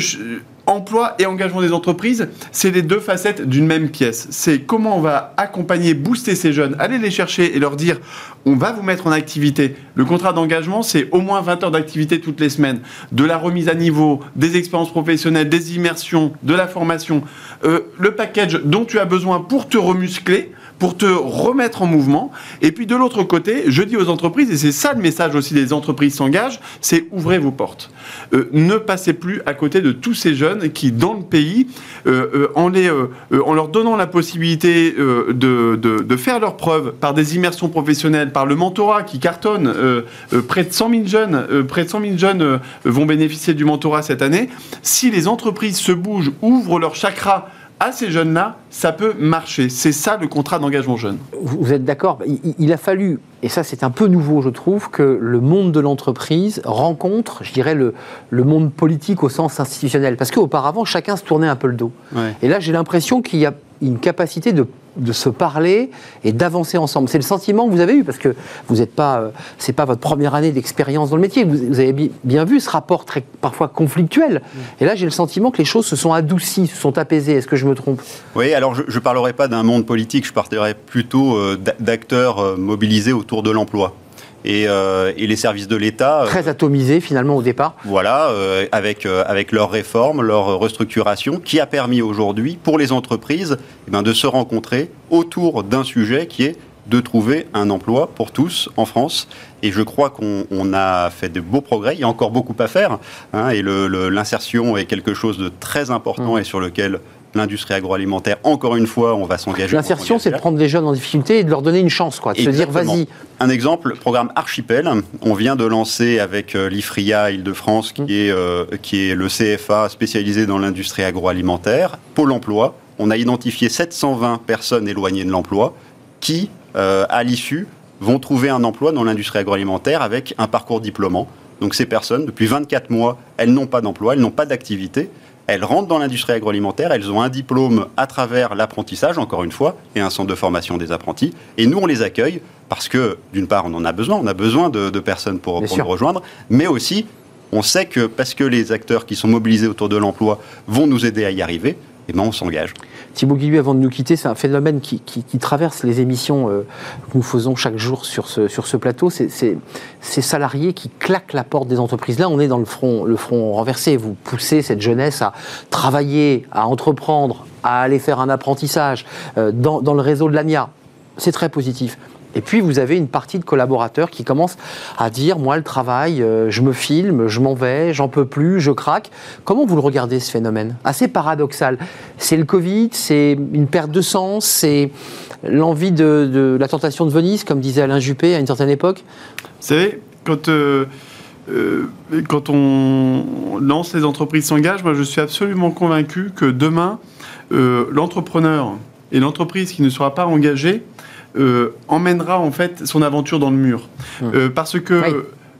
emploi et engagement des entreprises, c'est les deux facettes d'une même pièce. C'est comment on va accompagner, booster ces jeunes, aller les chercher et leur dire on va vous mettre en activité. Le contrat d'engagement, c'est au moins 20 heures d'activité toutes les semaines, de la remise à niveau, des expériences professionnelles, des immersions, de la formation, euh, le package dont tu as besoin pour te remuscler pour te remettre en mouvement. Et puis de l'autre côté, je dis aux entreprises, et c'est ça le message aussi des entreprises s'engagent, c'est ouvrez vos portes. Euh, ne passez plus à côté de tous ces jeunes qui, dans le pays, euh, euh, en, les, en leur donnant la possibilité de, de, faire leurs preuves par des immersions professionnelles, par le mentorat qui cartonne, près de 100 000 jeunes, près de 100 000 jeunes vont bénéficier du mentorat cette année. Si les entreprises se bougent, ouvrent leur chakra, à ces jeunes-là, ça peut marcher. C'est ça le contrat d'engagement jeune. Vous êtes d'accord? Il, a fallu, et ça c'est un peu nouveau je trouve, que le monde de l'entreprise rencontre, je dirais, le, le, monde politique au sens institutionnel. Parce qu'auparavant, chacun se tournait un peu le dos. Et là, j'ai l'impression qu'il y a une capacité de de se parler et d'avancer ensemble. C'est le sentiment que vous avez eu parce que vous n'êtes pas, euh, c'est pas votre première année d'expérience dans le métier. Vous, avez bien vu ce rapport très parfois conflictuel. Et là, j'ai le sentiment que les choses se sont adoucies, se sont apaisées. Est-ce que je me trompe? Oui, alors je ne parlerai pas d'un monde politique. Je parlerai plutôt euh, d'acteurs euh, mobilisés autour de l'emploi. Et, euh, et les services de l'État. Très atomisé finalement au départ. Voilà, euh, avec, euh, avec leur réforme, leur restructuration, qui a permis aujourd'hui pour les entreprises eh ben, de se rencontrer autour d'un sujet qui est de trouver un emploi pour tous en France. Et je crois qu'on on a fait de beaux progrès. Il y a encore beaucoup à faire. hein, et le- le- l'insertion est quelque chose de très important Mmh. et sur lequel l'industrie agroalimentaire, encore une fois, on va s'engager. L'insertion, on c'est de prendre les jeunes en difficulté et de leur donner une chance, quoi. De se dire, vas-y. Un exemple, le programme Archipel, on vient de lancer avec euh, l'IFRIA Île-de-France, qui, Mm. est, euh, qui est le CFA spécialisé dans l'industrie agroalimentaire, Pôle emploi. On a identifié 720 personnes éloignées de l'emploi qui, euh, à l'issue, vont trouver un emploi dans l'industrie agroalimentaire avec un parcours diplômant. Donc ces personnes, depuis 24 mois, elles n'ont pas d'emploi, elles n'ont pas d'activité. Elles rentrent dans l'industrie agroalimentaire, elles ont un diplôme à travers l'apprentissage, encore une fois, et un centre de formation des apprentis. Et nous, on les accueille parce que, d'une part, on en a besoin, on a besoin de, de personnes pour, pour nous rejoindre, mais aussi, on sait que parce que les acteurs qui sont mobilisés autour de l'emploi vont nous aider à y arriver, eh ben, on s'engage. Thibaut Guilluy, avant de nous quitter, c'est un phénomène qui, traverse les émissions euh, que nous faisons chaque jour sur ce, plateau. C'est ces salariés qui claquent la porte des entreprises. Là, on est dans le front, le front renversé. Vous poussez cette jeunesse à travailler, à entreprendre, à aller faire un apprentissage euh, dans, dans le réseau de l'AMIA. C'est très positif. Et puis, vous avez une partie de collaborateurs qui commencent à dire, moi, le travail, euh, je me filme, je m'en vais, j'en peux plus, je craque. Comment vous le regardez, ce phénomène? Assez paradoxal. C'est le Covid, c'est une perte de sens, c'est l'envie de, la tentation de Venise, comme disait Alain Juppé à une certaine époque. Vous savez, quand, euh, euh, quand on lance les entreprises s'engagent, moi je suis absolument convaincu que demain, l'entrepreneur et l'entreprise qui ne sera pas engagée euh, emmènera en fait son aventure dans le mur. Mmh. Euh, parce que, Oui.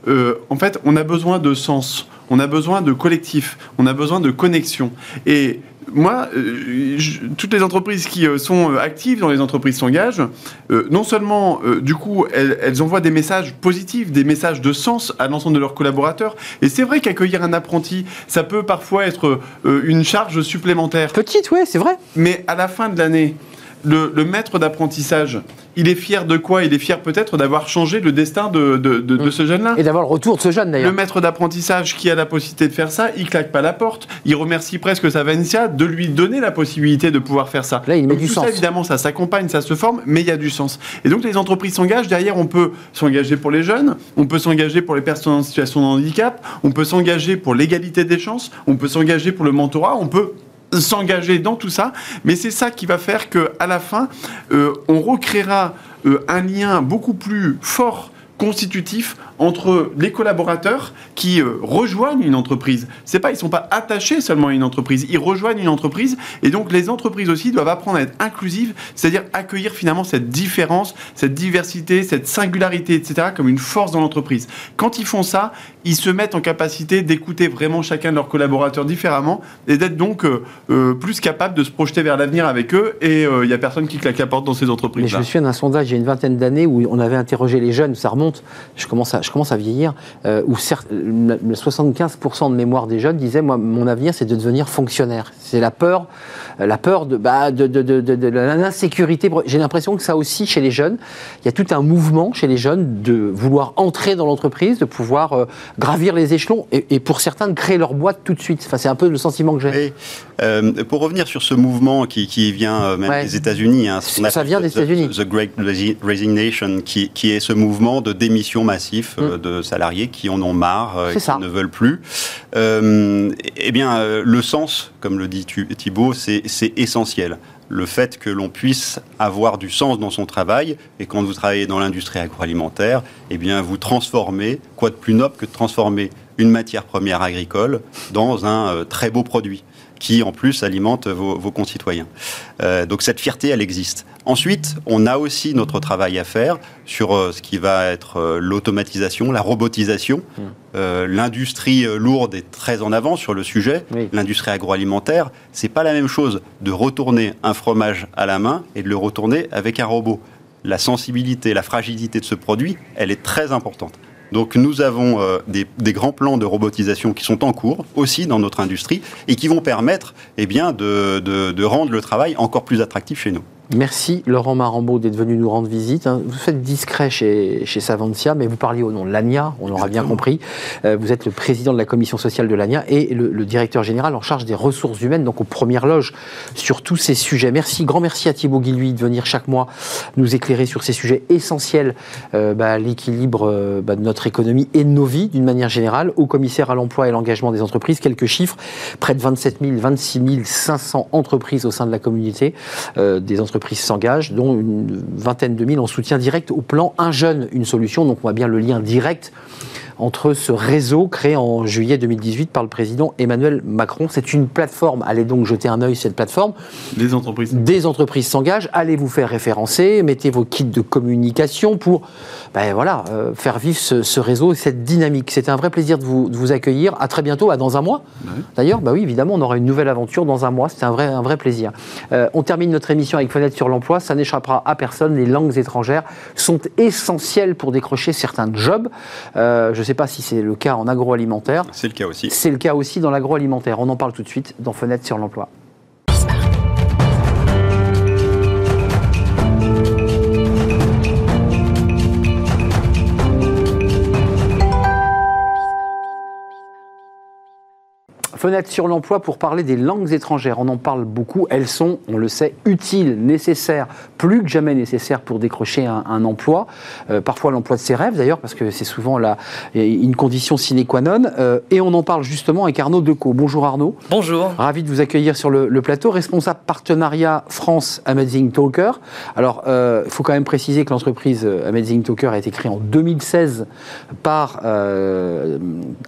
euh, en fait, on a besoin de sens, on a besoin de collectif, on a besoin de connexion. Et moi, je- toutes les entreprises qui sont actives dans les entreprises s'engagent, euh, non seulement, euh, du coup, elles, elles envoient des messages positifs, des messages de sens à l'ensemble de leurs collaborateurs. Et c'est vrai qu'accueillir un apprenti, ça peut parfois être euh, une charge supplémentaire. Petite, oui, c'est vrai. Mais à la fin de l'année, le, le maître d'apprentissage, il est fier de quoi? Il est fier peut-être d'avoir changé le destin de, de- de- de ce jeune-là. Et d'avoir le retour de ce jeune, Le d'ailleurs. maître d'apprentissage qui a la possibilité de faire ça, il claque pas la porte. Il remercie presque sa Vancia de lui donner la possibilité de pouvoir faire ça. Là, il met Donc du tout sens. ça, évidemment, ça s'accompagne, ça se forme, mais il y a du sens. Et donc les entreprises s'engagent. Derrière, on peut s'engager pour les jeunes, on peut s'engager pour les personnes en situation de handicap, on peut s'engager pour l'égalité des chances, on peut s'engager pour le mentorat, on peut s'engager dans tout ça, mais c'est ça qui va faire que à la fin, euh, on recréera euh, un lien beaucoup plus fort constitutif entre les collaborateurs qui euh, rejoignent une entreprise. C'est pas ils sont pas attachés seulement à une entreprise, ils rejoignent une entreprise et donc les entreprises aussi doivent apprendre à être inclusives, c'est-à-dire accueillir finalement cette différence, cette diversité, cette singularité, etc. comme une force dans l'entreprise. Quand ils font ça, ils se mettent en capacité d'écouter vraiment chacun de leurs collaborateurs différemment et d'être donc euh, euh, plus capables de se projeter vers l'avenir avec eux et il y a personne qui claque la porte dans ces Mais entreprises. je me souviens d'un sondage il y a une vingtaine d'années où on avait interrogé les jeunes, ça remonte, je commence à, je commence à vieillir, euh, où certes, le- le 75% de mémoire des jeunes disaient moi, mon avenir, c'est de devenir fonctionnaire. C'est la peur, euh, la peur de, bah, de, de, de, de- de l'insécurité. J'ai l'impression que ça aussi, chez les jeunes, il y a tout un mouvement chez les jeunes de vouloir entrer dans l'entreprise, de pouvoir euh, gravir les échelons et, et pour certains de créer leur boîte tout de suite. Enfin, c'est un peu le sentiment que j'ai. Euh, pour revenir sur ce mouvement qui, qui vient même Ouais. des États-Unis, hein, Ça vient des the- États-Unis. The, Great Resi- Resignation, qui, qui est ce mouvement de démission massif euh, de salariés qui en ont marre, euh, qui ça. ne veulent plus. Euh, eh bien, le sens, comme le dit Thibault, c'est essentiel. Le fait que l'on puisse avoir du sens dans son travail, et quand vous travaillez dans l'industrie agroalimentaire, eh bien, vous transformez, quoi de plus noble que de transformer une matière première agricole dans un très beau produit qui en plus alimente vos, vos concitoyens. Euh, donc cette fierté, elle existe. Ensuite, on a aussi notre travail à faire sur euh, ce qui va être euh, l'automatisation, la robotisation. Euh, L'industrie lourde est très en avant sur le sujet. Oui. L'industrie agroalimentaire, c'est pas la même chose de retourner un fromage à la main et de le retourner avec un robot. La sensibilité, la fragilité de ce produit, elle est très importante. Donc nous avons euh, des, grands plans de robotisation qui sont en cours aussi dans notre industrie et qui vont permettre eh bien, de rendre le travail encore plus attractif chez nous. Merci Laurent Marambeau d'être venu nous rendre visite. hein. Vous faites discret chez, chez Savantia, mais vous parliez au nom de l'ANIA, on l'aura bien compris. Euh, vous êtes le président de la commission sociale de l'ANIA et le, le directeur général en charge des ressources humaines, donc aux premières loges sur tous ces sujets. Merci, grand merci à Thibaut Guilluy de venir chaque mois nous éclairer sur ces sujets essentiels, euh, bah, l'équilibre euh, bah, de notre économie et de nos vies d'une manière générale. Au commissaire à l'emploi et l'engagement des entreprises, quelques chiffres, près de 27 000, 26 500 entreprises au sein de la communauté euh, des entreprises s'engagent, dont une vingtaine de mille en soutien direct au plan Un jeune, une solution. Donc on voit bien le lien direct entre ce réseau créé en juillet 2018 par le président Emmanuel Macron. C'est une plateforme. Allez donc jeter un œil sur cette plateforme. Les entreprises. Des entreprises s'engagent. Allez vous faire référencer. Mettez vos kits de communication pour ben voilà, euh, faire vivre ce, ce réseau et cette dynamique. C'était un vrai plaisir de vous, de vous accueillir. À très bientôt, à dans un mois. D'ailleurs, bah oui, évidemment, on aura une nouvelle aventure dans un mois. C'était un vrai, un vrai plaisir. Euh, on termine notre émission avec Fenêtre sur l'emploi. Ça n'échappera à personne. Les langues étrangères sont essentielles pour décrocher certains jobs. Euh, je ne sais pas si c'est le cas en agroalimentaire. C'est le cas aussi. C'est le cas aussi dans l'agroalimentaire. On en parle tout de suite dans Fenêtre sur l'emploi. Fenêtre sur l'emploi pour parler des langues étrangères. On en parle beaucoup. Elles sont, on le sait, utiles, nécessaires, plus que jamais nécessaires pour décrocher un, un emploi. Euh, parfois l'emploi de ses rêves d'ailleurs, parce que c'est souvent la, une condition sine qua non. Euh, et on en parle justement avec Arnaud Decaux. Bonjour Arnaud. Bonjour. Ravi de vous accueillir sur le, le plateau. Responsable partenariat France Amazing Talker. Alors, il euh, faut quand même préciser que l'entreprise Amazing Talker a été créée en 2016 par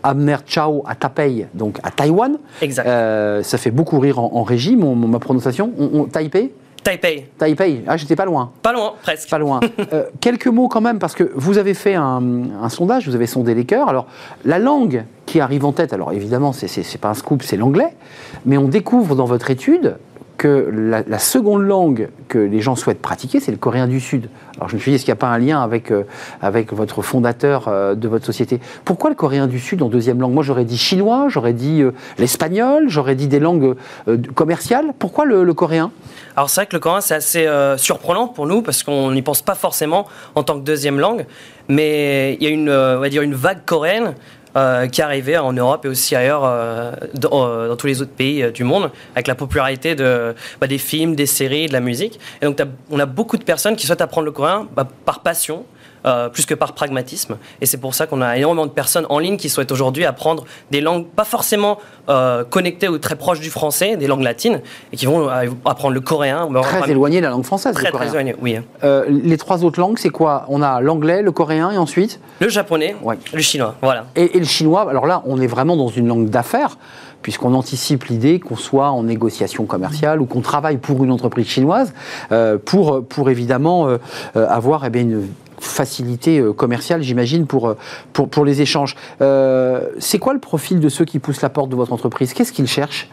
Amner Chao à Taipei, donc à Taïwan. Exact. Euh, ça fait beaucoup rire en, en régie, mon, ma prononciation. On, on- Taipei Taipei. Taipei. Ah, j'étais pas loin. Pas loin, presque. Pas loin. Euh, quelques mots quand même, parce que vous avez fait un, un sondage, vous avez sondé les cœurs. Alors, la langue qui arrive en tête, alors évidemment, c'est pas un scoop, c'est l'anglais, mais on découvre dans votre étude que la, seconde langue que les gens souhaitent pratiquer, c'est le coréen du Sud. Alors je me suis dit, est-ce qu'il n'y a pas un lien avec, euh, avec votre fondateur euh, de votre société? Pourquoi le coréen du Sud en deuxième langue? Moi j'aurais dit chinois, j'aurais dit euh, l'espagnol, j'aurais dit des langues commerciales. Pourquoi le, le coréen? Alors c'est vrai que le coréen c'est assez surprenant pour nous parce qu'on n'y pense pas forcément en tant que deuxième langue, mais il y a une, on va dire une vague coréenne. Euh, qui arrivée en Europe et aussi ailleurs euh, dans, euh, dans tous les autres pays euh, du monde avec la popularité de, bah, des films, des séries, de la musique. Et donc on a beaucoup de personnes qui souhaitent apprendre le coréen bah, par passion, euh, plus que par pragmatisme. Et c'est pour ça qu'on a énormément de personnes en ligne qui souhaitent aujourd'hui apprendre des langues pas forcément euh, connectées ou très proches du français, des langues latines, et qui vont euh, apprendre le coréen. Très éloigné de la langue française, Très, le très éloigné, oui. Euh, les trois autres langues, c'est quoi? On a l'anglais, le coréen et ensuite? Le japonais, Ouais. le chinois, voilà. et, et le chinois. Alors là, on est vraiment dans une langue d'affaires, puisqu'on anticipe l'idée qu'on soit en négociation commerciale ou qu'on travaille pour une entreprise chinoise euh, pour, pour évidemment euh, avoir eh bien, une facilité euh, commerciale, j'imagine, pour, euh, pour, pour les échanges. Euh, c'est quoi le profil de ceux qui poussent la porte de votre entreprise? Qu'est-ce qu'ils cherchent?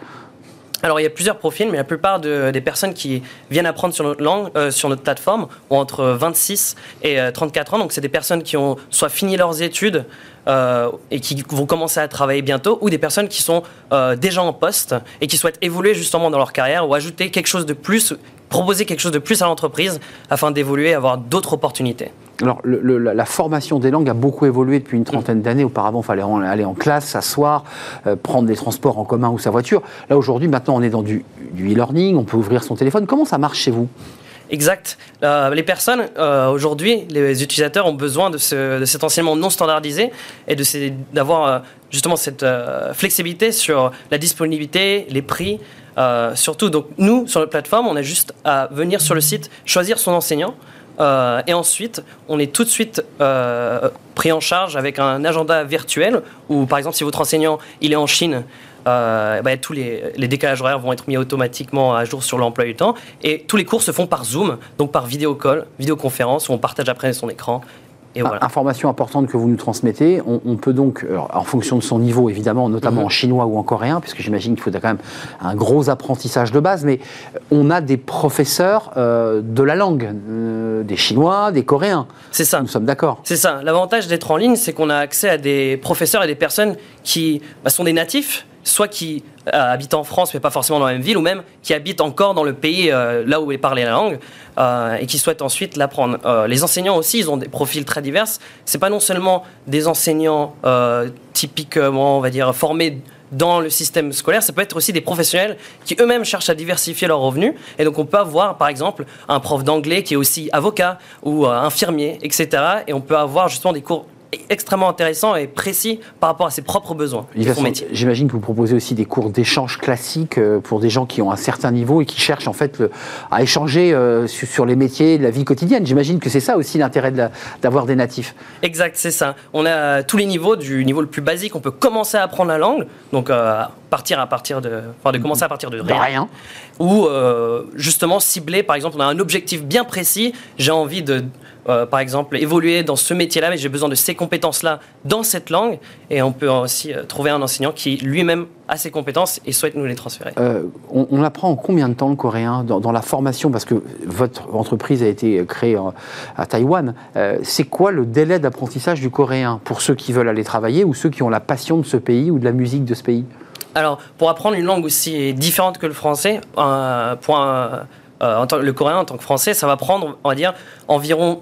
Alors, il y a plusieurs profils, mais la plupart de- des personnes qui viennent apprendre sur notre langue, sur notre plateforme, ont entre 26 et euh, 34 ans. Donc, c'est des personnes qui ont soit fini leurs études et qui vont commencer à travailler bientôt, ou des personnes qui sont déjà en poste et qui souhaitent évoluer justement dans leur carrière ou ajouter quelque chose de plus, proposer quelque chose de plus à l'entreprise afin d'évoluer avoir d'autres opportunités. Alors, la, la formation des langues a beaucoup évolué depuis une trentaine d'années. Auparavant, il fallait aller en classe, s'asseoir, euh, prendre des transports en commun ou sa voiture. Là, aujourd'hui, maintenant, on est dans du, e-learning, on peut ouvrir son téléphone. Comment ça marche chez vous? Exact. Euh, les personnes, euh, aujourd'hui, les utilisateurs ont besoin de, ce, de cet enseignement non standardisé et d'avoir justement cette flexibilité sur la disponibilité, les prix. surtout, donc nous, sur notre plateforme, on a juste à venir sur le site, choisir son enseignant. Euh, et ensuite, on est tout de suite euh, pris en charge avec un agenda virtuel où, par exemple, si votre enseignant il est en Chine, euh, bah, tous les, les décalages horaires vont être mis automatiquement à jour sur l'emploi du temps. Et tous les cours se font par Zoom, donc par vidéo call, vidéoconférence, où on partage après son écran. Et voilà. Information importante que vous nous transmettez. On, on peut donc, alors, en fonction de son niveau évidemment, notamment Mhm. en chinois ou en coréen, puisque j'imagine qu'il faut quand même un gros apprentissage de base, mais on a des professeurs euh, de la langue, euh, des chinois, des coréens. C'est ça. Nous sommes d'accord. C'est ça. L'avantage d'être en ligne, c'est qu'on a accès à des professeurs et des personnes qui bah, sont des natifs soit qui euh, habitent en France mais pas forcément dans la même ville, ou même qui habitent encore dans le pays euh, là où est parlée la langue euh, et qui souhaitent ensuite l'apprendre. Les enseignants aussi, ils ont des profils très divers. C'est pas non seulement des enseignants typiquement, on va dire, formés dans le système scolaire, ça peut être aussi des professionnels qui eux-mêmes cherchent à diversifier leurs revenus. Et donc on peut avoir par exemple un prof d'anglais qui est aussi avocat ou infirmier, etc. Et on peut avoir justement des cours extrêmement intéressants et précis par rapport à ses propres besoins et son métier. J'imagine que vous proposez aussi des cours d'échange classiques euh, pour des gens qui ont un certain niveau et qui cherchent en fait le- à échanger euh, sur, les métiers de la vie quotidienne. J'imagine que c'est ça aussi l'intérêt de d'avoir des natifs. Exact, c'est ça. On a tous les niveaux, du niveau le plus basique, on peut commencer à apprendre la langue, donc euh, partir à partir de, enfin, de commencer à partir de De rien. Ou euh, justement cibler, par exemple, on a un objectif bien précis, j'ai envie de, euh, par exemple, évoluer dans ce métier-là, mais j'ai besoin de ces compétences-là dans cette langue, et on peut aussi euh, trouver un enseignant qui lui-même a ces compétences et souhaite nous les transférer. On, on apprend en combien de temps le coréen dans, la formation? Parce que votre entreprise a été créée à Taïwan. C'est quoi le délai d'apprentissage du coréen pour ceux qui veulent aller travailler ou ceux qui ont la passion de ce pays ou de la musique de ce pays? Alors, pour apprendre une langue aussi différente que le français, euh, pour un- euh, en tant- le coréen en tant que français, ça va prendre, on va dire, environ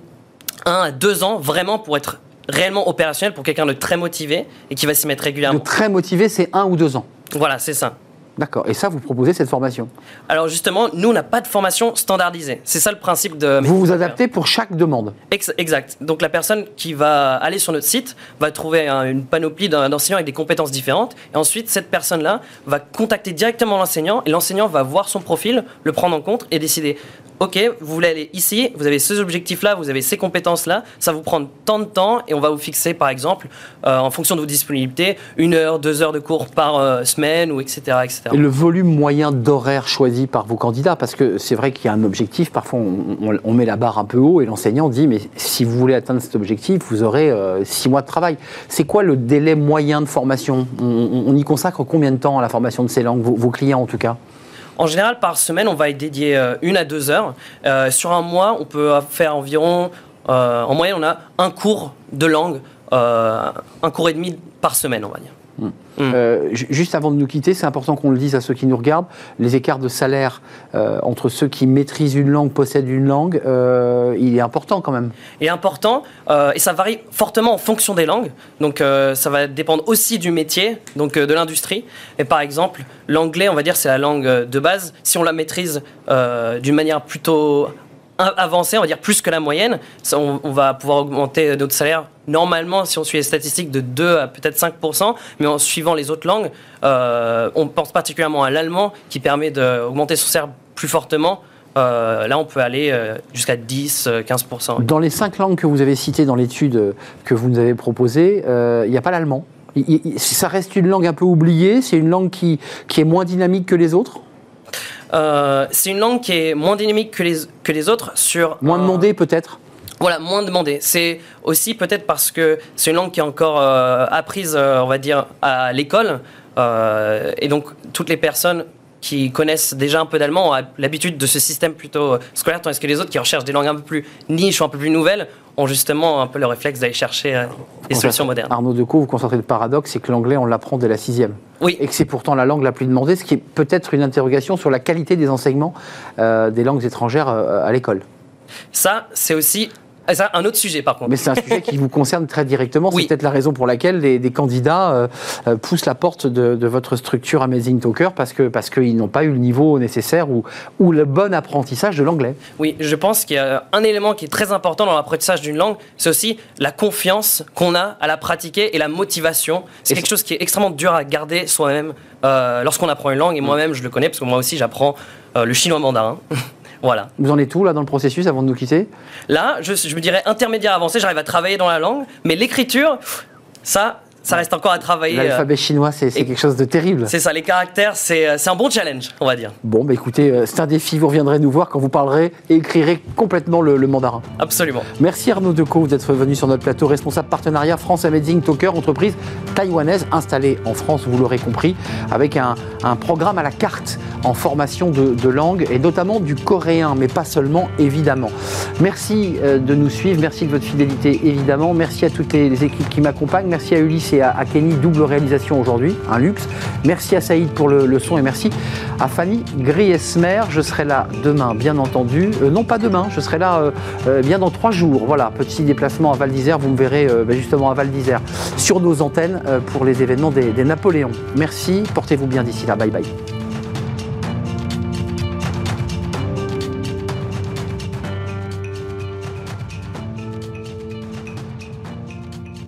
un à deux ans vraiment pour être réellement opérationnel pour quelqu'un de très motivé et qui va s'y mettre De régulièrement. très motivé, c'est un ou deux ans. Voilà, c'est ça. D'accord. Et ça, vous proposez cette formation. Alors justement, nous, on n'a pas de formation standardisée. C'est ça le principe de... Vous vous adaptez pour chaque demande. Ex- Exact. Donc la personne qui va aller sur notre site va trouver un- une panoplie d'enseignants avec des compétences différentes. Et ensuite, cette personne-là va contacter directement l'enseignant et l'enseignant va voir son profil, le prendre en compte et décider. Ok, vous voulez aller ici, vous avez ces objectifs-là, vous avez ces compétences-là, ça vous prend tant de temps et on va vous fixer par exemple, euh, en fonction de vos disponibilités, une heure, deux heures de cours par euh, semaine ou etc. etc. Et le volume moyen d'horaire choisi par vos candidats, parce que c'est vrai qu'il y a un objectif, parfois on, on- on met la barre un peu haut et l'enseignant dit mais si vous voulez atteindre cet objectif, vous aurez euh, six mois de travail. C'est quoi le délai moyen de formation? On, y consacre combien de temps à la formation de ces langues, vos, vos clients en tout cas? En général, par semaine, on va y dédier euh, une à deux heures. Euh, sur un mois, on peut faire environ, euh, en moyenne, on a un cours de langue, euh, un cours et demi par semaine, on va dire. Euh, ju- juste avant de nous quitter, c'est important qu'on le dise à ceux qui nous regardent, les écarts de salaire euh, entre ceux qui maîtrisent une langue, possèdent une langue, euh, il est important quand même. Et important, et ça varie fortement en fonction des langues. Donc ça va dépendre aussi du métier, donc de l'industrie. Et par exemple, l'anglais, on va dire, c'est la langue de base. Si on la maîtrise d'une manière plutôt a- avancée, on va dire plus que la moyenne, on, va pouvoir augmenter notre salaire normalement, si on suit les statistiques, de 2 à peut-être 5%, mais en suivant les autres langues, euh, on pense particulièrement à l'allemand qui permet d'augmenter son salaire plus fortement. Euh, là, on peut aller euh, jusqu'à 10-15%. Dans les cinq langues que vous avez citées dans l'étude euh, que vous nous avez proposée, euh, il n'y a pas l'allemand. Ça reste une langue un peu oubliée, c'est une langue qui, qui est moins dynamique que les autres, Euh, c'est une langue qui est moins dynamique que les, que les autres sur... moins un- demandée peut-être. Voilà, moins demandée. C'est aussi peut-être parce que c'est une langue qui est encore euh, apprise, euh, on va dire, à l'école. Euh, et donc, toutes les personnes qui connaissent déjà un peu d'allemand ont l'habitude de ce système plutôt euh, scolaire, tandis que les autres qui recherchent des langues un peu plus niches ou un peu plus nouvelles ont justement un peu le réflexe d'aller chercher euh, des solutions modernes. Arnaud Decaux, vous concentrez le paradoxe, c'est que l'anglais, on l'apprend dès la sixième. Oui. Et que c'est pourtant la langue la plus demandée, ce qui est peut-être une interrogation sur la qualité des enseignements euh, des langues étrangères euh, à l'école. Ça, c'est aussi ah, ça, un autre sujet, par contre. Mais c'est un sujet qui vous concerne très directement. Oui. C'est peut-être la raison pour laquelle des, des candidats euh, euh, poussent la porte de, de votre structure Amazing Talker parce que parce qu'ils n'ont pas eu le niveau nécessaire ou, ou le bon apprentissage de l'anglais. Oui, je pense qu'il y a un élément qui est très important dans l'apprentissage d'une langue, c'est aussi la confiance qu'on a à la pratiquer et la motivation. C'est quelque chose qui est extrêmement dur à garder soi-même euh, lorsqu'on apprend une langue. Et moi-même, je le connais parce que moi aussi, j'apprends euh, le chinois mandarin. voilà. Vous en êtes où là dans le processus avant de nous quitter? Là, je, je me dirais intermédiaire avancé, j'arrive à travailler dans la langue, mais l'écriture, ça, ça reste encore à travailler. euh, L'alphabet chinois, c'est quelque chose de terrible. C'est ça, les caractères, c'est euh, c'est un bon challenge, on va dire. Bon, bah écoutez, euh, c'est un défi. Vous reviendrez nous voir quand vous parlerez et écrirez complètement le, le mandarin. Absolument. Merci Arnaud Decaux d'être venu sur notre plateau, responsable partenariat France Amazing Talker, entreprise taïwanaise installée en France, vous l'aurez compris, avec un, un programme à la carte en formation de, de langue et notamment du coréen, mais pas seulement évidemment. Merci de nous suivre, merci de votre fidélité évidemment, merci à toutes les, les équipes qui m'accompagnent, merci à Ulysse à, Kenny, double réalisation aujourd'hui, un luxe. Merci à Saïd pour le, son et merci à Fanny Griesmer. Je serai là demain, bien entendu. Euh, non, pas demain, je serai là euh, euh, bien dans trois jours. Voilà, petit déplacement à Val d'Isère. Vous me verrez ben, justement à Val d'Isère sur nos antennes pour les événements des, des Napoléons. Merci, portez-vous bien d'ici là. Bye bye.